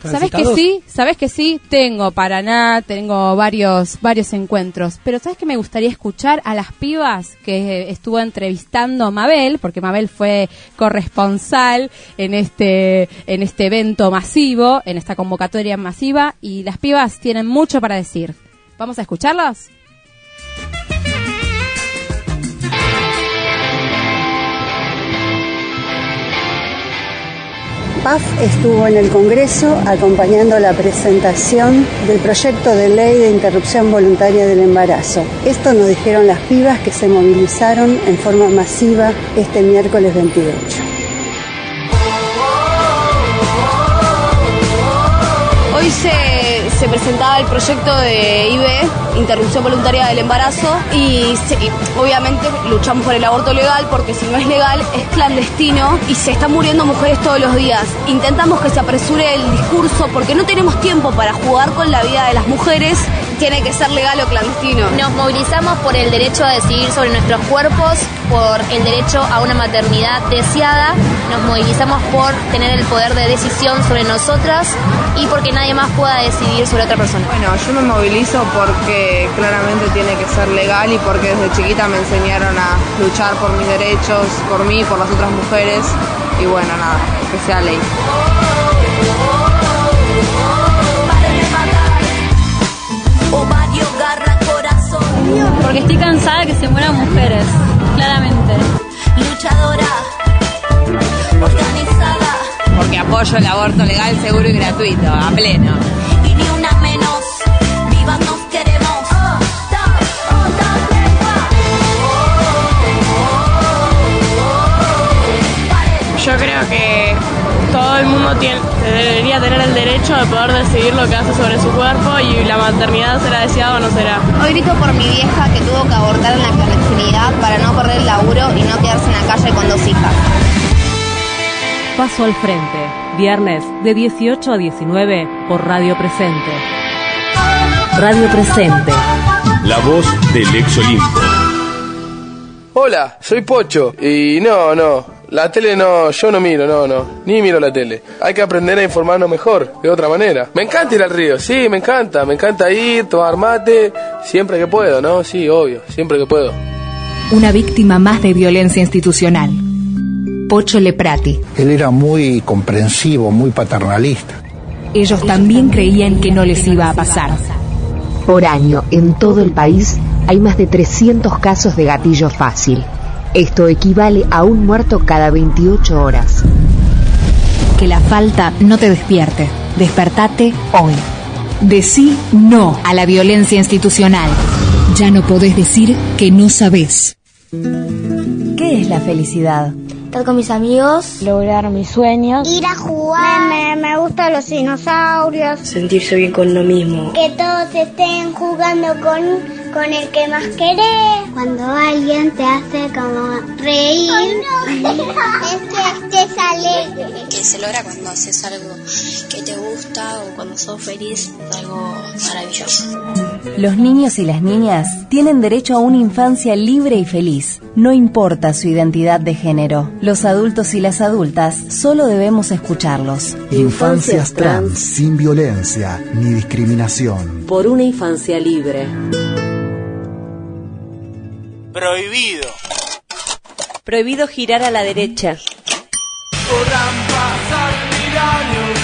¿Sabes que sí? ¿Sabes que sí? Tengo Paraná, tengo varios varios encuentros, pero ¿sabes que me gustaría escuchar a las pibas que estuvo entrevistando Mabel, porque Mabel fue corresponsal en este en este evento masivo, en esta convocatoria masiva y las pibas tienen mucho para decir. ¿Vamos a escucharlas? PAF estuvo en el Congreso acompañando la presentación del proyecto de ley de interrupción voluntaria del embarazo. Esto nos dijeron las pibas que se movilizaron en forma masiva este miércoles 28. Hoy se, se presentaba el proyecto de IB, interrupción voluntaria del embarazo, y, y obviamente luchamos por el aborto legal porque si no es legal es clandestino y se están muriendo mujeres todos los días. Intentamos que se apresure el discurso porque no tenemos tiempo para jugar con la vida de las mujeres, tiene que ser legal o clandestino. Nos movilizamos por el derecho a decidir sobre nuestros cuerpos, por el derecho a una maternidad deseada, nos movilizamos por tener el poder de decisión sobre nosotras y porque nadie más pueda decidir sobre otra persona. Bueno, yo me movilizo porque claramente tiene que ser legal y porque desde chiquita me enseñaron a luchar por mis derechos, por mí, por las otras mujeres y bueno, nada, que sea ley. Porque estoy cansada de que se mueran mujeres, claramente. Luchadora, organizada. Porque apoyo el aborto legal, seguro y gratuito, a pleno. Y ni una menos. Vivas nos queremos. Yo creo que todo el mundo tiene, debería tener el derecho de poder decidir lo que hace sobre su cuerpo y la maternidad será deseada o no será. Hoy grito por mi vieja que tuvo que abortar en la clandestinidad para no perder el laburo y no quedarse en la calle con dos hijas. Paso al frente, viernes de 18 a 19 por Radio Presente. Radio Presente. La voz del ex Olimpo. Hola, soy Pocho. Y no, no, la tele no, yo no miro, no, no, ni miro la tele. Hay que aprender a informarnos mejor, de otra manera. Me encanta ir al río, sí, me encanta, me encanta ir, tomar mate, siempre que puedo, ¿no? Sí, obvio, siempre que puedo. Una víctima más de violencia institucional. Pocho Leprati. Él era muy comprensivo, muy paternalista. Ellos también creían que no les iba a pasar. Por año, en todo el país, hay más de 300 casos de gatillo fácil. Esto equivale a un muerto cada 28 horas. Que la falta no te despierte. Despertate hoy. Decí no a la violencia institucional. Ya no podés decir que no sabés. ¿Qué es la felicidad? Estar con mis amigos, lograr mis sueños, ir a jugar. Me, me, me gustan los dinosaurios, sentirse bien con lo mismo. Que todos estén jugando con, con el que más querés. Cuando alguien te hace como reír, Ay, no. (laughs) es que estés alegre. Que se logra cuando haces algo que te gusta o cuando sos feliz, es algo maravilloso. Los niños y las niñas tienen derecho a una infancia libre y feliz. No importa su identidad de género. Los adultos y las adultas solo debemos escucharlos. Infancias trans sin violencia ni discriminación. Por una infancia libre. Prohibido. Prohibido girar a la derecha. Podrán pasar mil años,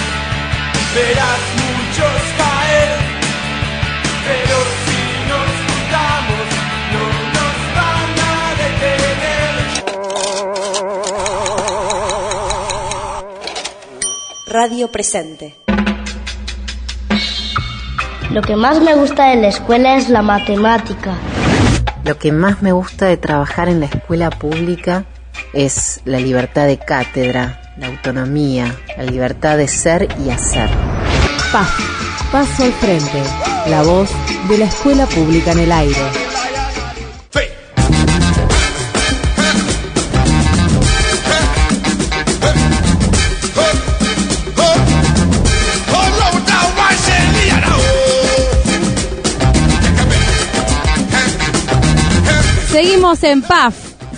verás muchos caer, pero si nos juntamos no nos van a detener. Radio Presente. Lo que más me gusta de la escuela es la matemática. Lo que más me gusta de trabajar en la escuela pública es la libertad de cátedra, la autonomía, la libertad de ser y hacer. PAF, Paso al Frente, la voz de la escuela pública en el aire. Seguimos en PAF,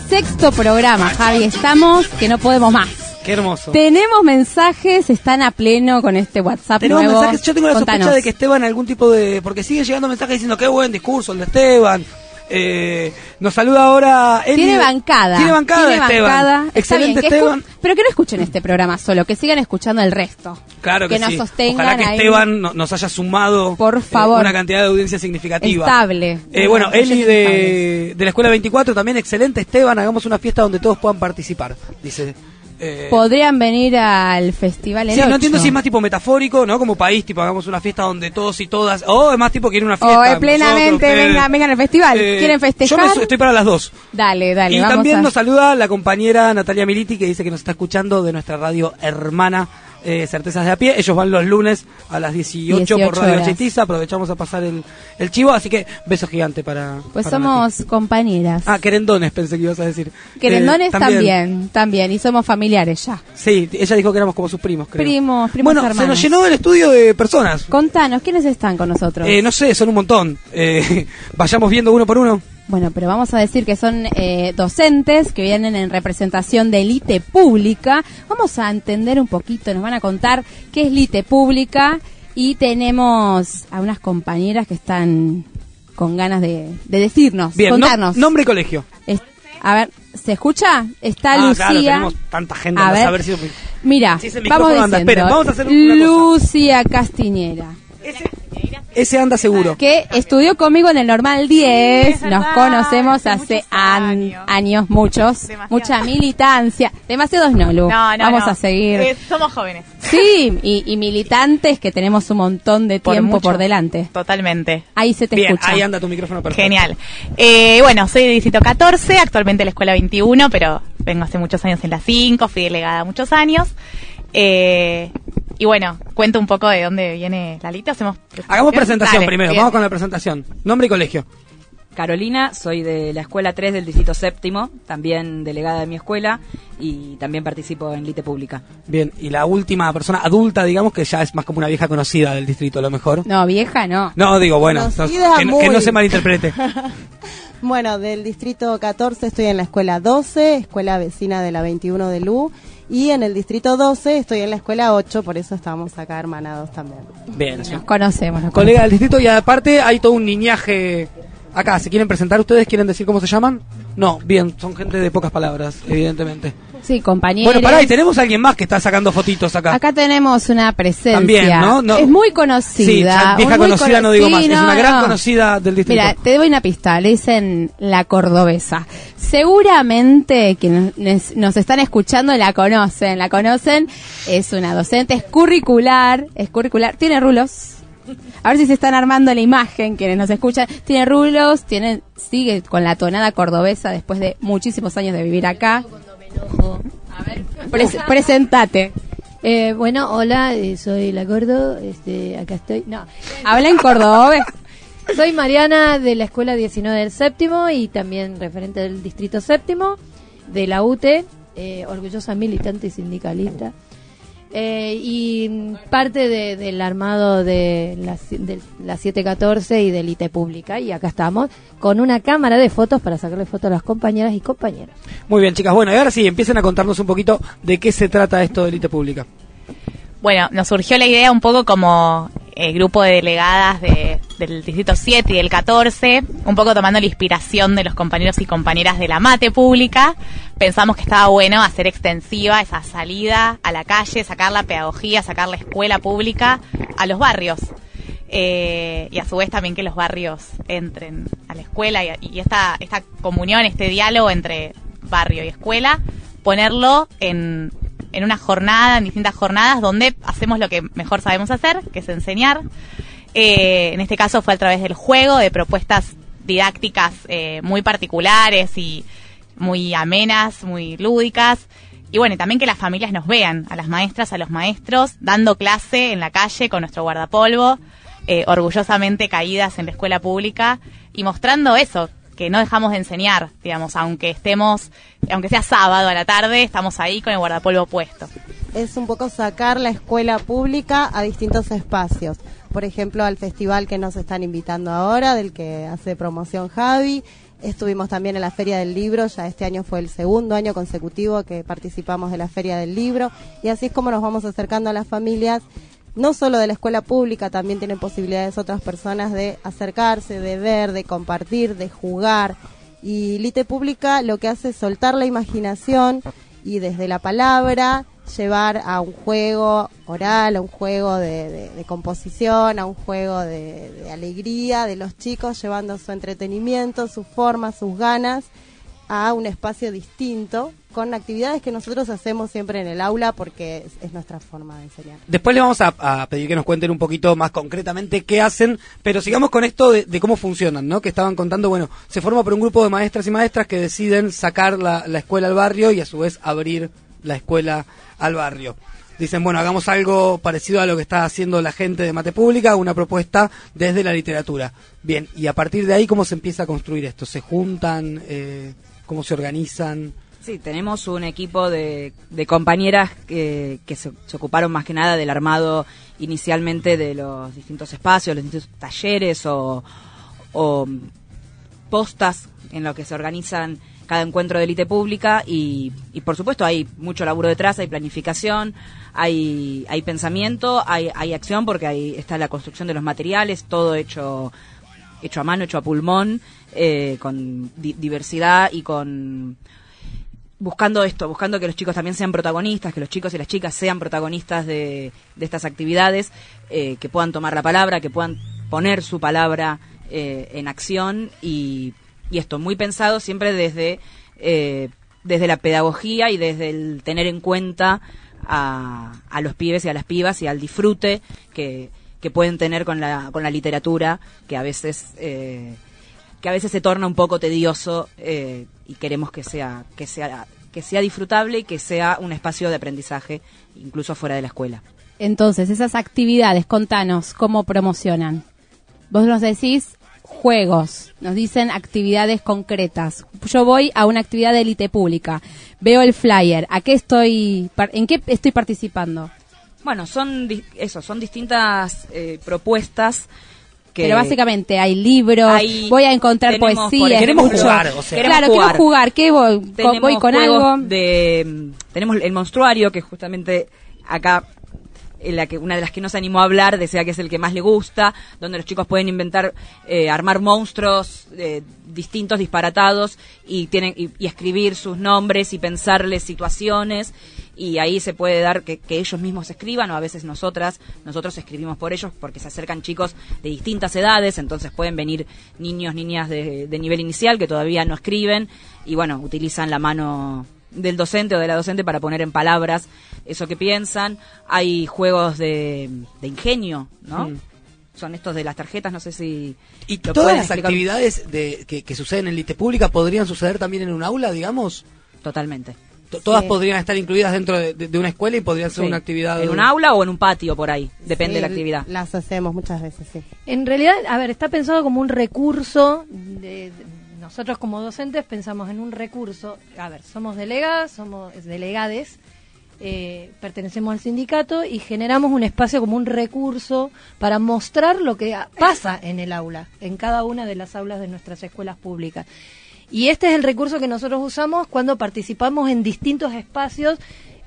sexto programa, Javi. Estamos que no podemos más. Qué hermoso. Tenemos mensajes, están a pleno con este WhatsApp Tenemos nuevo. mensajes, yo tengo la Contanos. sospecha de que Esteban algún tipo de... Porque siguen llegando mensajes diciendo qué buen discurso el de Esteban. Eh, nos saluda ahora Eli. Tiene bancada. Tiene bancada Tiene Esteban. bancada. Excelente bien, que Esteban. pero que no escuchen este programa solo, que sigan escuchando el resto. Claro que, que nos sí. sostengan Ojalá que ahí. Esteban no- nos haya sumado Por eh, favor. una cantidad de audiencia significativa. Estable. Eh, bueno, Eli de la Escuela 24 también excelente Esteban, hagamos una fiesta donde todos puedan participar, dice Eh, Podrían venir al festival el Sí, no 8. entiendo si es más tipo metafórico, ¿no? Como país, tipo, hagamos una fiesta donde todos y todas. O es más tipo que ir a una fiesta. O es plenamente, nosotros, vengan, vengan al festival. Eh, ¿Quieren festejar? Yo me estoy para las dos. Dale, dale, y vamos también a... nos saluda la compañera Natalia Militi que dice que nos está escuchando de nuestra radio hermana eh, Certezas de a pie. Ellos van los lunes a las 18, 18 por Radio horas. Chitiza. Aprovechamos a pasar el, el chivo, así que beso gigante para. Pues para somos compañeras. Ah, querendones pensé que ibas a decir. Querendones Eh, también, también. Y somos familiares ya. Sí, ella dijo que éramos como sus primos, creo. Primos, primos bueno, se nos llenó el estudio de personas. Contanos, ¿quiénes están con nosotros? Eh, no sé, son un montón. Eh, (laughs) vayamos viendo uno por uno. Bueno, pero vamos a decir que son eh, docentes que vienen en representación de élite pública. Vamos a entender un poquito, nos van a contar qué es élite pública y tenemos a unas compañeras que están con ganas de, de decirnos, Bien, no- contarnos. nombre y colegio. Es- a ver, ¿se escucha? Está Ah, Lucía. claro, tenemos tanta gente. A ver. si- Mira, Si vamos diciendo. esperen, vamos a hacer una cosa. Lucía Castiñera. Ese anda seguro. que estudió conmigo en el normal 10, nos conocemos hace an- años. muchos, mucha militancia, demasiados no, Lu, No, no, vamos no. a seguir. Eh, somos jóvenes. Sí, y, y militantes que tenemos un montón de tiempo por delante. Totalmente. Ahí se te Bien, escucha. ahí anda tu micrófono perfecto. Genial. Eh, bueno, soy de Distrito 14, actualmente en la Escuela 21, pero vengo hace muchos años en la 5, fui delegada muchos años. Eh, y bueno, cuento un poco de dónde viene la lita. Hacemos Hagamos presentación Dale, primero, bien. vamos con la presentación. Nombre y colegio. Carolina, soy de la escuela 3 del distrito séptimo, también delegada de mi escuela y también participo en Lite Pública. Bien, y la última persona adulta, digamos, que ya es más como una vieja conocida del distrito, a lo mejor. No, vieja no. No, digo, bueno, que, no- que no muy. se malinterprete. (laughs) Bueno, del distrito 14 estoy en la escuela 12, escuela vecina de la 21 de Lu. Y en el distrito 12 estoy en la escuela 8, por eso estamos acá hermanados también. Bien, sí. Nos conocemos. nos Colega del distrito y aparte hay todo un niñaje acá. ¿Se quieren presentar ustedes? ¿Quieren decir cómo se llaman? No, bien, son gente de pocas palabras, evidentemente. Sí, compañeros. Bueno, pará, y tenemos a alguien más que está sacando fotitos acá. Acá tenemos una presencia. También, ¿no? No. Es muy Sí, conocida. ya vieja muy conocida cono- no digo Sí, más, es una gran no. conocida del distrito. Mira, te doy una pista, le dicen la cordobesa. Seguramente quienes nos están escuchando la conocen, la conocen. Es una docente, es curricular, es curricular, tiene rulos. (laughs) A ver si se están armando la imagen quienes nos escuchan. Tiene rulos, tiene, sigue con la tonada cordobesa después de muchísimos años de vivir acá. Pres- (laughs) presentate. Eh, bueno, hola, eh, soy la Gordo, este, acá estoy. No, Habla en cordobés. (laughs) soy Mariana de la Escuela 19 del Séptimo y también referente del Distrito Séptimo de la UTE, eh, orgullosa militante y sindicalista. Eh, y parte de- del armado de la, de la 714 y del IT Pública. Y acá estamos con una cámara de fotos para sacarle fotos a las compañeras y compañeros. Muy bien, chicas. Bueno, y ahora sí, empiecen a contarnos un poquito de qué se trata esto de élite pública. Bueno, nos surgió la idea un poco como eh, grupo de delegadas de- del Distrito 7 y del 14, un poco tomando la inspiración de los compañeros y compañeras de la mate pública. Pensamos que estaba bueno hacer extensiva esa salida a la calle, sacar la pedagogía, sacar la escuela pública a los barrios. Eh, y a su vez también que los barrios entren a la escuela y, y esta, esta comunión, este diálogo entre barrio y escuela, ponerlo en, en una jornada, en distintas jornadas, donde hacemos lo que mejor sabemos hacer, que es enseñar. Eh, en este caso fue a través del juego, de propuestas didácticas eh, muy particulares y muy amenas, muy lúdicas. Y bueno, también que las familias nos vean, a las maestras, a los maestros, dando clase en la calle con nuestro guardapolvo, eh, orgullosamente caídas en la escuela pública y mostrando eso, que no dejamos de enseñar, digamos, aunque estemos, aunque sea sábado a la tarde, estamos ahí con el guardapolvo puesto. es un poco sacar la escuela pública a distintos espacios. Por ejemplo, al festival que nos están invitando ahora, del que hace promoción Javi. Estuvimos también en la Feria del Libro, ya este año fue el segundo año consecutivo que participamos de la Feria del Libro. Y así es como nos vamos acercando a las familias, no solo de la escuela pública, también tienen posibilidades otras personas de acercarse, de ver, de compartir, de jugar. Y Lite Pública lo que hace es soltar la imaginación y desde la palabra llevar a un juego oral, a un juego de, composición, a un juego de, de alegría de los chicos, llevando su entretenimiento, sus formas, sus ganas a un espacio distinto con actividades que nosotros hacemos siempre en el aula porque es, es nuestra forma de enseñar. Después le vamos a, pedir que nos cuenten un poquito más concretamente qué hacen, pero sigamos con esto de, de cómo funcionan, ¿no? Que estaban contando, bueno, se forma por un grupo de maestras y maestras que deciden sacar la, la escuela al barrio y a su vez abrir la escuela al barrio. Dicen, bueno, hagamos algo parecido a lo que está haciendo la gente de Mate Pública, una propuesta desde la literatura. Bien, y a partir de ahí, ¿cómo se empieza a construir esto? ¿Se juntan? Eh, ¿Cómo se organizan? Sí, tenemos un equipo de, compañeras que, que se, ocuparon más que nada del armado inicialmente de los distintos espacios, los distintos talleres o, postas en lo que se organizan cada encuentro de élite pública y, y, por supuesto hay mucho laburo detrás, hay planificación, hay, hay pensamiento, hay, hay acción porque ahí está la construcción de los materiales, todo hecho hecho a mano, hecho a pulmón, eh, con di- diversidad y con buscando esto, buscando que los chicos también sean protagonistas, que los chicos y las chicas sean protagonistas de, estas actividades, eh, que puedan tomar la palabra, que puedan poner su palabra eh, en acción y, y esto muy pensado siempre desde, eh, desde la pedagogía y desde el tener en cuenta a, los pibes y a las pibas y al disfrute que, pueden tener con la, con la literatura, que a veces... que a veces se torna un poco tedioso eh, y queremos que sea que sea que sea disfrutable y que sea un espacio de aprendizaje incluso fuera de la escuela. Entonces, esas actividades, contanos cómo promocionan. Vos nos decís juegos, nos dicen actividades concretas. Yo voy a una actividad de élite pública, veo el flyer, ¿a qué estoy, en qué estoy participando? Bueno, son eso, son distintas eh, propuestas que Pero básicamente hay libros, Hay- voy a encontrar tenemos, poesía. escucho. jugar, o sea. claro, Queremos quiero jugar. jugar, ¿qué voy? Tenemos voy con algo. de tenemos el monstruario que justamente acá en la que una de las que nos animó a hablar decía que es el que más le gusta donde los chicos pueden inventar eh, armar monstruos eh, distintos disparatados y tienen y, escribir sus nombres y pensarles situaciones y ahí se puede dar que, que ellos mismos escriban o a veces nosotras nosotros escribimos por ellos porque se acercan chicos de distintas edades entonces pueden venir niños niñas de, de nivel inicial que todavía no escriben y bueno utilizan la mano del docente o de la docente para poner en palabras eso que piensan. Hay juegos de, de ingenio, ¿no? Mm. Son estos de las tarjetas, no sé si... ¿Y lo todas las explicar. actividades de, que, que suceden en Lite Pública podrían suceder también en un aula, digamos? Totalmente. T- Todas Sí. podrían estar incluidas dentro de, de- de una escuela y podrían ser Sí. una actividad... En un aula o en un patio por ahí, depende Sí, de la actividad. Las hacemos muchas veces, sí. En realidad, a ver, está pensado como un recurso. De, de- nosotros como docentes pensamos en un recurso. A ver, somos delegadas, somos delegades, eh, pertenecemos al sindicato y generamos un espacio como un recurso para mostrar lo que pasa en el aula, en cada una de las aulas de nuestras escuelas públicas. Y este es el recurso que nosotros usamos cuando participamos en distintos espacios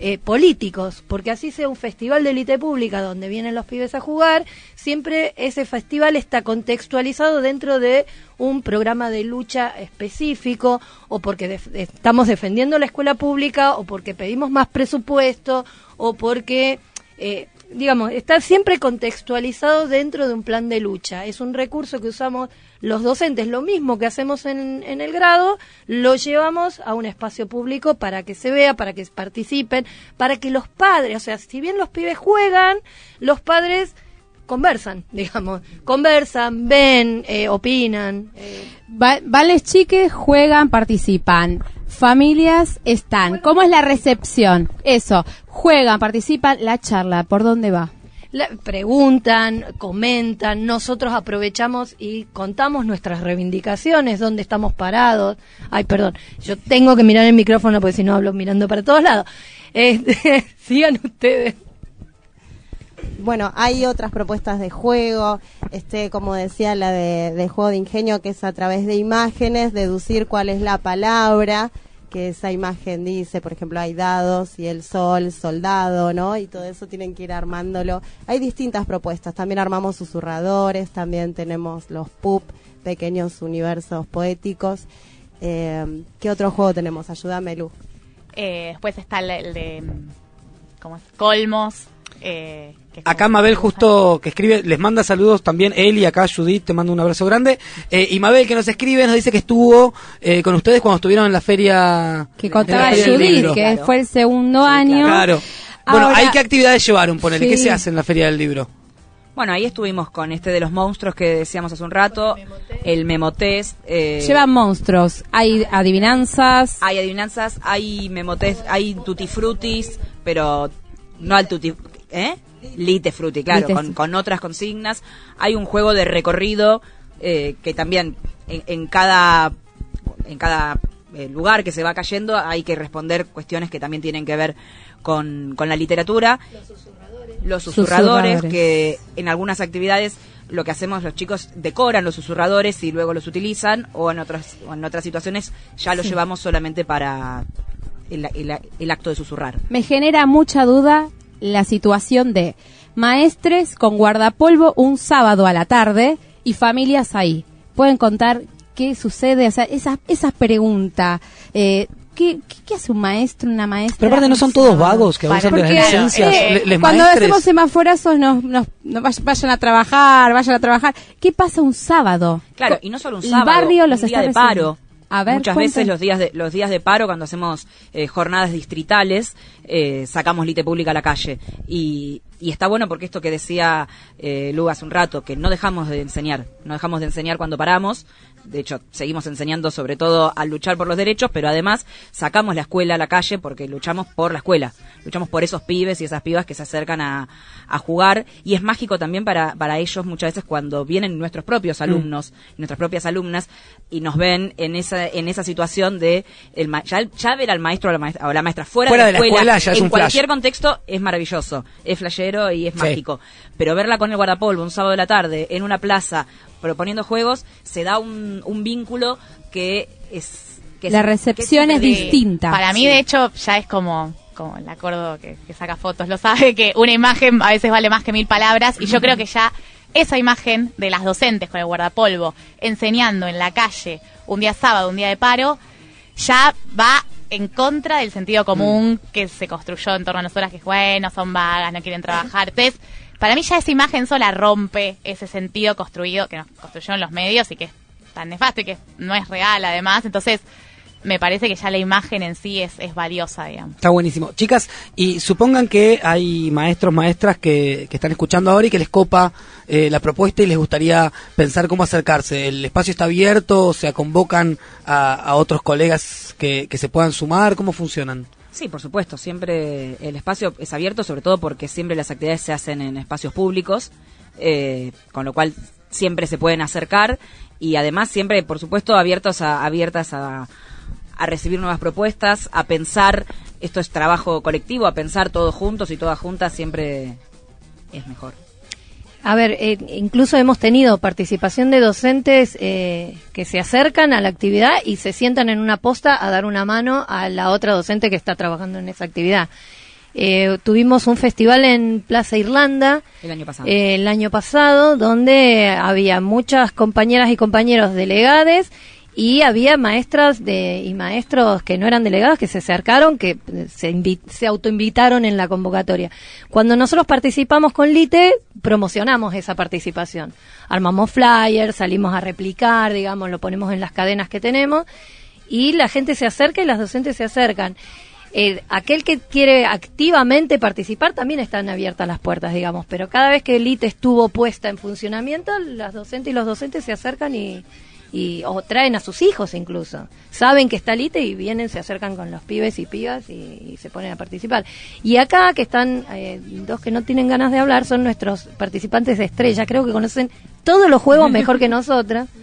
eh, políticos, porque así sea un festival de élite pública donde vienen los pibes a jugar, siempre ese festival está contextualizado dentro de un programa de lucha específico, o porque def- estamos defendiendo la escuela pública, o porque pedimos más presupuesto, o porque eh, digamos, está siempre contextualizado dentro de un plan de lucha. Es un recurso que usamos los docentes, lo mismo que hacemos en, en el grado, lo llevamos a un espacio público para que se vea, para que participen, para que los padres, o sea, si bien los pibes juegan, los padres conversan, (laughs) digamos, conversan, ven, eh, opinan. eh, Va- vales chiques juegan, participan. Familias están. ¿Cómo es la recepción? Eso, juegan, participan, la charla, ¿por dónde va? la- preguntan, comentan, nosotros aprovechamos y contamos nuestras reivindicaciones, dónde estamos parados. Ay, perdón, yo tengo que mirar el micrófono porque si no hablo mirando para todos lados. Este, (laughs) sigan ustedes. Bueno, hay otras propuestas de juego, este, como decía la de, de juego de ingenio, que es a través de imágenes, deducir cuál es la palabra que esa imagen dice, por ejemplo, hay dados y el sol, soldado, ¿no? Y todo eso tienen que ir armándolo. Hay distintas propuestas, también armamos susurradores, también tenemos los PUP, pequeños universos poéticos. Eh, ¿Qué otro juego tenemos? Ayúdame, Lu. Eh, después está el, el de ¿cómo es? colmos. Eh, Acá Mabel justo que escribe, les manda saludos también él y acá Judith, te mando un abrazo grande. Eh, y Mabel que nos escribe, nos dice que estuvo eh, con ustedes cuando estuvieron en la feria. Que contaba Judith, que fue el segundo año. Claro. Bueno, Ahora- ¿hay qué actividades llevaron? Ponele, ¿qué Sí. se hace en la feria del libro? Bueno, ahí estuvimos con este de los monstruos que decíamos hace un rato, el memotest. Eh, Llevan monstruos, hay adivinanzas. Hay adivinanzas, hay memotest, hay tutti frutis, pero no al tutti... ¿Eh? Lite frutti, claro, Lite con, con otras consignas. Hay un juego de recorrido eh, que también en, en cada en cada eh, lugar que se va cayendo hay que responder cuestiones que también tienen que ver con, con la literatura. Los susurradores, Susurradores. que en algunas actividades lo que hacemos los chicos decoran los susurradores y luego los utilizan o en otras o en otras situaciones ya los Sí. llevamos solamente para el, el- el acto de susurrar. Me genera mucha duda la situación de maestres con guardapolvo un sábado a la tarde y familias ahí. ¿Pueden contar qué sucede? O sea, esas, esas preguntas. Eh, ¿qué, qué, qué hace un maestro, una maestra? Pero aparte no son todos vagos que abusan de las licencias. eh, le- les cuando maestres. hacemos semaforazos nos, nos, nos vay- vayan a trabajar, vayan a trabajar. ¿Qué pasa un sábado? Claro, y no solo un El sábado, barrio los un día está de paro. A ver, Muchas veces los días de los días de paro cuando hacemos eh, jornadas distritales eh, sacamos lite pública a la calle y, y está bueno porque esto que decía eh, Lu hace un rato que no dejamos de enseñar, no dejamos de enseñar cuando paramos. De hecho, seguimos enseñando sobre todo a luchar por los derechos, pero además sacamos la escuela a la calle porque luchamos por la escuela, luchamos por esos pibes y esas pibas que se acercan a, a jugar y es mágico también para, para ellos muchas veces cuando vienen nuestros propios Mm. alumnos, nuestras propias alumnas y nos ven en esa en esa situación de el ya, ya ver al maestro o la maestra, o la maestra fuera, Fuera de la de la escuela, escuela ya es en un flash. cualquier contexto es maravilloso, es flashero y es Sí. mágico, pero verla con el guardapolvo un sábado de la tarde en una plaza proponiendo juegos se da un, un vínculo que es que La es- recepción que es distinta. Para mí, Sí. de hecho, ya es como, como el acuerdo que, que saca fotos, lo sabe, que una imagen a veces vale más que mil palabras, y yo creo que ya esa imagen de las docentes con el guardapolvo enseñando en la calle un día sábado, un día de paro, ya va en contra del sentido común que se construyó en torno a nosotras, que es bueno, son vagas, no quieren trabajar. Entonces, para mí ya esa imagen sola rompe ese sentido construido, que nos construyeron los medios y que es tan nefasto y que no es real además. Entonces, me parece que ya la imagen en sí es, valiosa, digamos. Está buenísimo. Chicas, y supongan que hay maestros, maestras que, que están escuchando ahora y que les copa eh, la propuesta y les gustaría pensar cómo acercarse. ¿El espacio está abierto? ¿O sea, convocan a, otros colegas que se puedan sumar? ¿Cómo funcionan? Sí, por supuesto, siempre el espacio es abierto, sobre todo porque siempre las actividades se hacen en espacios públicos, eh, con lo cual siempre se pueden acercar y además siempre, por supuesto, abiertos a, abiertas a, a recibir nuevas propuestas, a pensar, esto es trabajo colectivo, a pensar todos juntos y todas juntas siempre es mejor. A ver, eh, incluso hemos tenido participación de docentes eh, que se acercan a la actividad y se sientan en una posta a dar una mano a la otra docente que está trabajando en esa actividad. Eh, tuvimos un festival en Plaza Irlanda El año pasado. eh, el año pasado donde había muchas compañeras y compañeros delegades y había maestras de, y maestros que no eran delegados que se acercaron, que se, se autoinvitaron en la convocatoria. Cuando nosotros participamos con LITE, promocionamos esa participación. Armamos flyers, salimos a replicar, digamos, lo ponemos en las cadenas que tenemos y la gente se acerca y las docentes se acercan. Eh, aquel que quiere activamente participar también están abiertas las puertas, digamos, pero cada vez que el ITE estuvo puesta en funcionamiento, las docentes y los docentes se acercan y, y o traen a sus hijos incluso. Saben que está el ITE y vienen, se acercan con los pibes y pibas y, y se ponen a participar. Y acá que están eh, dos que no tienen ganas de hablar son nuestros participantes de estrella, creo que conocen todos los juegos mejor que nosotras. (laughs)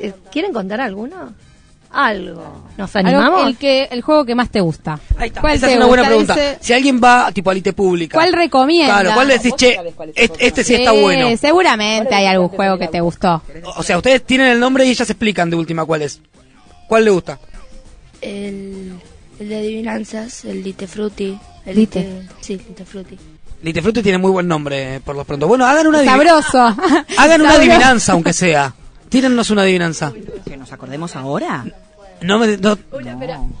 Eh, ¿Quieren contar alguno? Algo. ¿Nos Algo- animamos? El, que, el juego que más te gusta. ¿Cuál Esa te es una buena pregunta. Dice- Si alguien va tipo a Lite Pública. ¿Cuál recomienda? Claro, ¿cuál le decís, che, este, este sí está bueno? Seguramente hay algún juego que te gustó. O sea, ustedes tienen el nombre y ellas explican de última cuál es. ¿Cuál le gusta? El, el de adivinanzas, el Lite Frutti. El Lite. Sí, Lite Frutti. Lite Frutti tiene muy buen nombre, eh, por lo pronto. Bueno, hagan una Sabroso. (laughs) Hagan una adivinanza, aunque sea. Tírennos una adivinanza. ¿Que nos acordemos ahora? No me. no-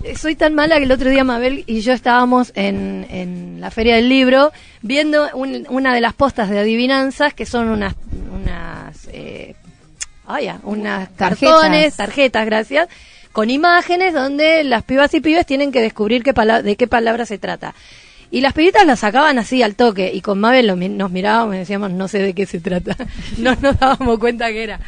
Eh, Soy tan mala que el otro día Mabel y yo estábamos en, en la Feria del Libro viendo un- una de las postas de adivinanzas que son unas, unas, eh, ya, unas Tarjetas. cartones, tarjetas, gracias, con imágenes donde las pibas y pibes tienen que descubrir qué pala- de qué palabra se trata. Y las pibitas las sacaban así al toque y con Mabel nos mirábamos y decíamos no sé de qué se trata. (laughs) no nos dábamos cuenta que era.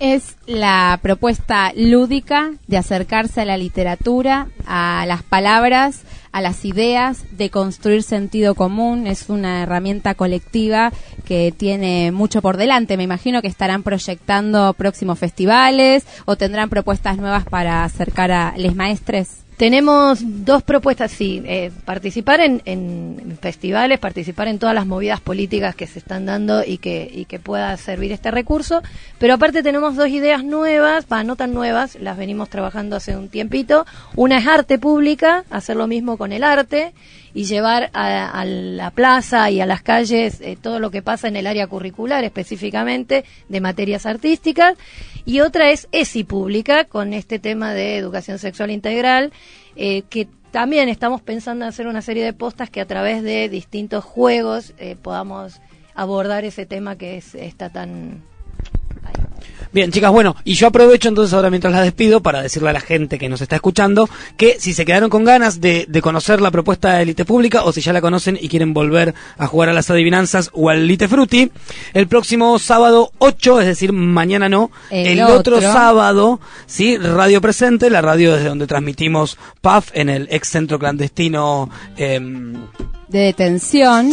Es la propuesta lúdica de acercarse a la literatura, a las palabras, a las ideas, de construir sentido común. Es una herramienta colectiva que tiene mucho por delante. Me imagino que estarán proyectando próximos festivales o tendrán propuestas nuevas para acercar a les maestres. Tenemos dos propuestas, sí, eh, participar en, en festivales, participar en todas las movidas políticas que se están dando y que, y que pueda servir este recurso, pero aparte tenemos dos ideas nuevas, va, no tan nuevas, las venimos trabajando hace un tiempito. Una es arte pública, hacer lo mismo con el arte y llevar a, a la plaza y a las calles eh, todo lo que pasa en el área curricular específicamente de materias artísticas. Y otra es ESI pública con este tema de educación sexual integral eh, que también estamos pensando en hacer una serie de postas que a través de distintos juegos eh, podamos abordar ese tema que es, está tan Bien, chicas, bueno, y yo aprovecho entonces ahora mientras las despido para decirle a la gente que nos está escuchando que si se quedaron con ganas de, de conocer la propuesta de Elite Pública o si ya la conocen y quieren volver a jugar a las adivinanzas o al Elite Frutti, el próximo sábado 8, es decir, mañana no, el, El otro. otro. sábado, sí, Radio Presente, la radio desde donde transmitimos PAF en el ex centro clandestino. em, de detención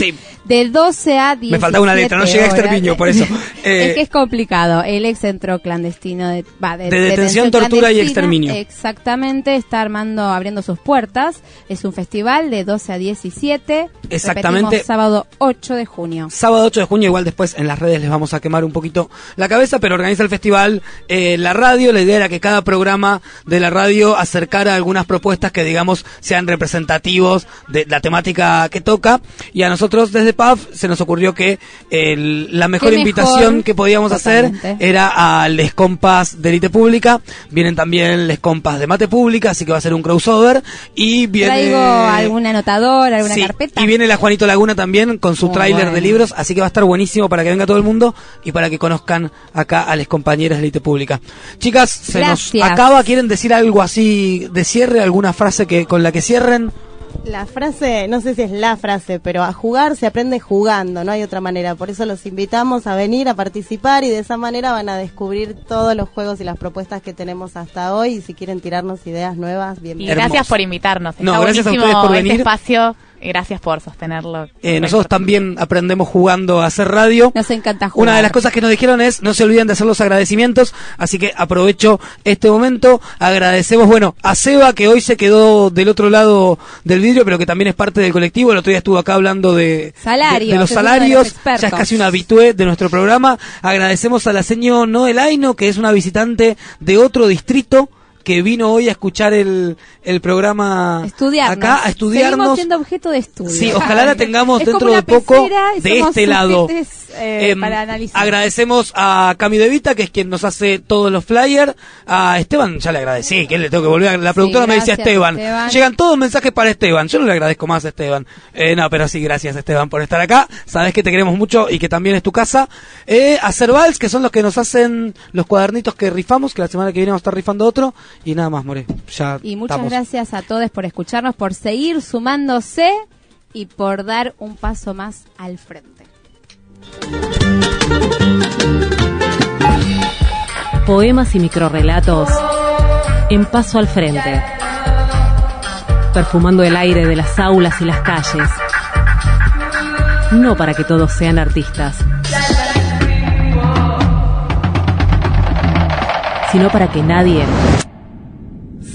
de 12 a 17 Me faltaba una letra, no llegué a exterminio, por eso. (laughs) Eh, es que es complicado. El ex centro clandestino de, va, De detención, tortura y exterminio. Exactamente, está armando, abriendo sus puertas. Es un festival de 12 a 17. Exactamente. Repetimos, sábado 8 de junio. Sábado 8 de junio, igual después en las redes les vamos a quemar un poquito la cabeza, pero organiza el festival eh, la radio. La idea era que cada programa de la radio acercara algunas propuestas que, digamos, sean representativos de la temática que toca. Y a nosotros desde PAF se nos ocurrió que el- la mejor invitación mejor, que podíamos totalmente. hacer era a les compas de Elite Pública. Vienen también les compas de Mate Pública, así que va a ser un crossover. Y viene. Traigo algún anotador, alguna Sí, carpeta. Y viene la Juanito Laguna también con su tráiler de libros, así que va a estar buenísimo para que venga todo el mundo y para que conozcan acá a las compañeras de Elite Pública. Chicas, se nos acaba, ¿quieren decir algo así de cierre, alguna frase que con la que cierren? La frase, no sé si es la frase, pero a jugar se aprende jugando, no hay otra manera. Por eso los invitamos a venir a participar y de esa manera van a descubrir todos los juegos y las propuestas que tenemos hasta hoy. Y si quieren tirarnos ideas nuevas, Y bienvenidos. gracias por invitarnos. No, gracias a buenísimo ustedes por este venir. espacio. Gracias por sostenerlo. Eh, nosotros también aprendemos jugando a hacer radio. Nos encanta jugar. Una de las cosas que nos dijeron es no se olviden de hacer los agradecimientos, así que aprovecho este momento. Agradecemos, bueno, a Seba que hoy se quedó del otro lado del vidrio, pero que también es parte del colectivo. El otro día estuvo acá hablando de, Salarios, de, de los de salarios. ya es casi una habitué de nuestro programa. Agradecemos a la señora Noel Aino, que es una visitante de otro distrito que vino hoy a escuchar el, el programa Estudiarnos. acá, a estudiarnos. Seguimos siendo objeto de estudio. Sí, ojalá la (laughs) tengamos Es dentro de poco de este lado. eh, Em, para analizar. agradecemos a Cami De Vita, que es quien nos hace todos los flyers. A Esteban, ya le agradecí, que le tengo que volver. La productora me dice a gracias, Esteban. Esteban. Llegan todos mensajes para Esteban. Yo no le agradezco más a Esteban. Eh, no, pero sí, gracias Esteban por estar acá. Sabes que te queremos mucho y que también es tu casa. Eh, a Cervals, que son los que nos hacen los cuadernitos que rifamos, que la semana que viene vamos a estar rifando otro. Y nada más, More. Ya Y muchas estamos. gracias a todos por escucharnos, por seguir sumándose y por dar un paso más al frente. Poemas y microrrelatos en paso al frente. Perfumando el aire de las aulas y las calles. No para que todos sean artistas, sino para que nadie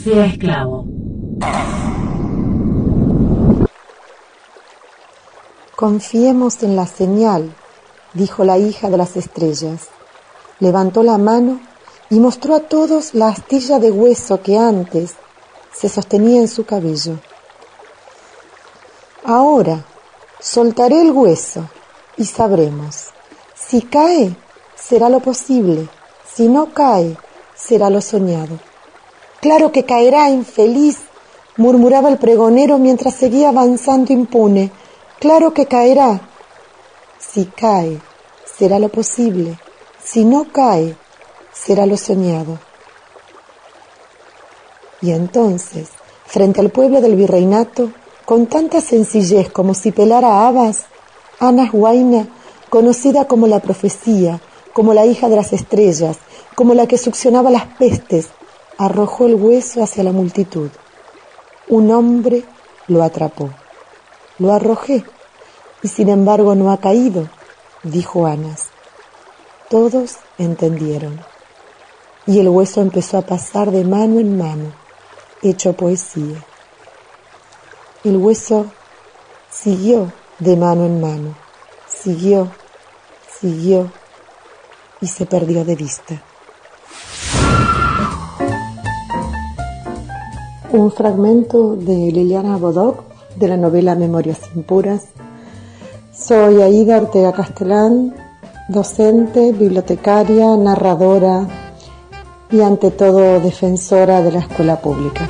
sea esclavo. Confiemos en la señal, dijo la hija de las estrellas. Levantó la mano y mostró a todos la astilla de hueso que antes se sostenía en su cabello. Ahora soltaré el hueso y sabremos. Si cae, será lo posible. Si no cae, será lo soñado. Claro que caerá, infeliz, murmuraba el pregonero mientras seguía avanzando impune. Claro que caerá. Si cae, será lo posible. Si no cae, será lo soñado. Y entonces, frente al pueblo del virreinato, con tanta sencillez como si pelara habas, Ana Huayna, conocida como la profecía, como la hija de las estrellas, como la que succionaba las pestes, arrojó el hueso hacia la multitud. Un hombre lo atrapó. Lo arrojé y sin embargo no ha caído, dijo Anas. Todos entendieron. Y el hueso empezó a pasar de mano en mano, hecho poesía. El hueso siguió de mano en mano, siguió, siguió y se perdió de vista. Un fragmento de Liliana Bodoc de la novela Memorias impuras. Soy Aida Ortega Castellán, docente, bibliotecaria, narradora y ante todo defensora de la escuela pública.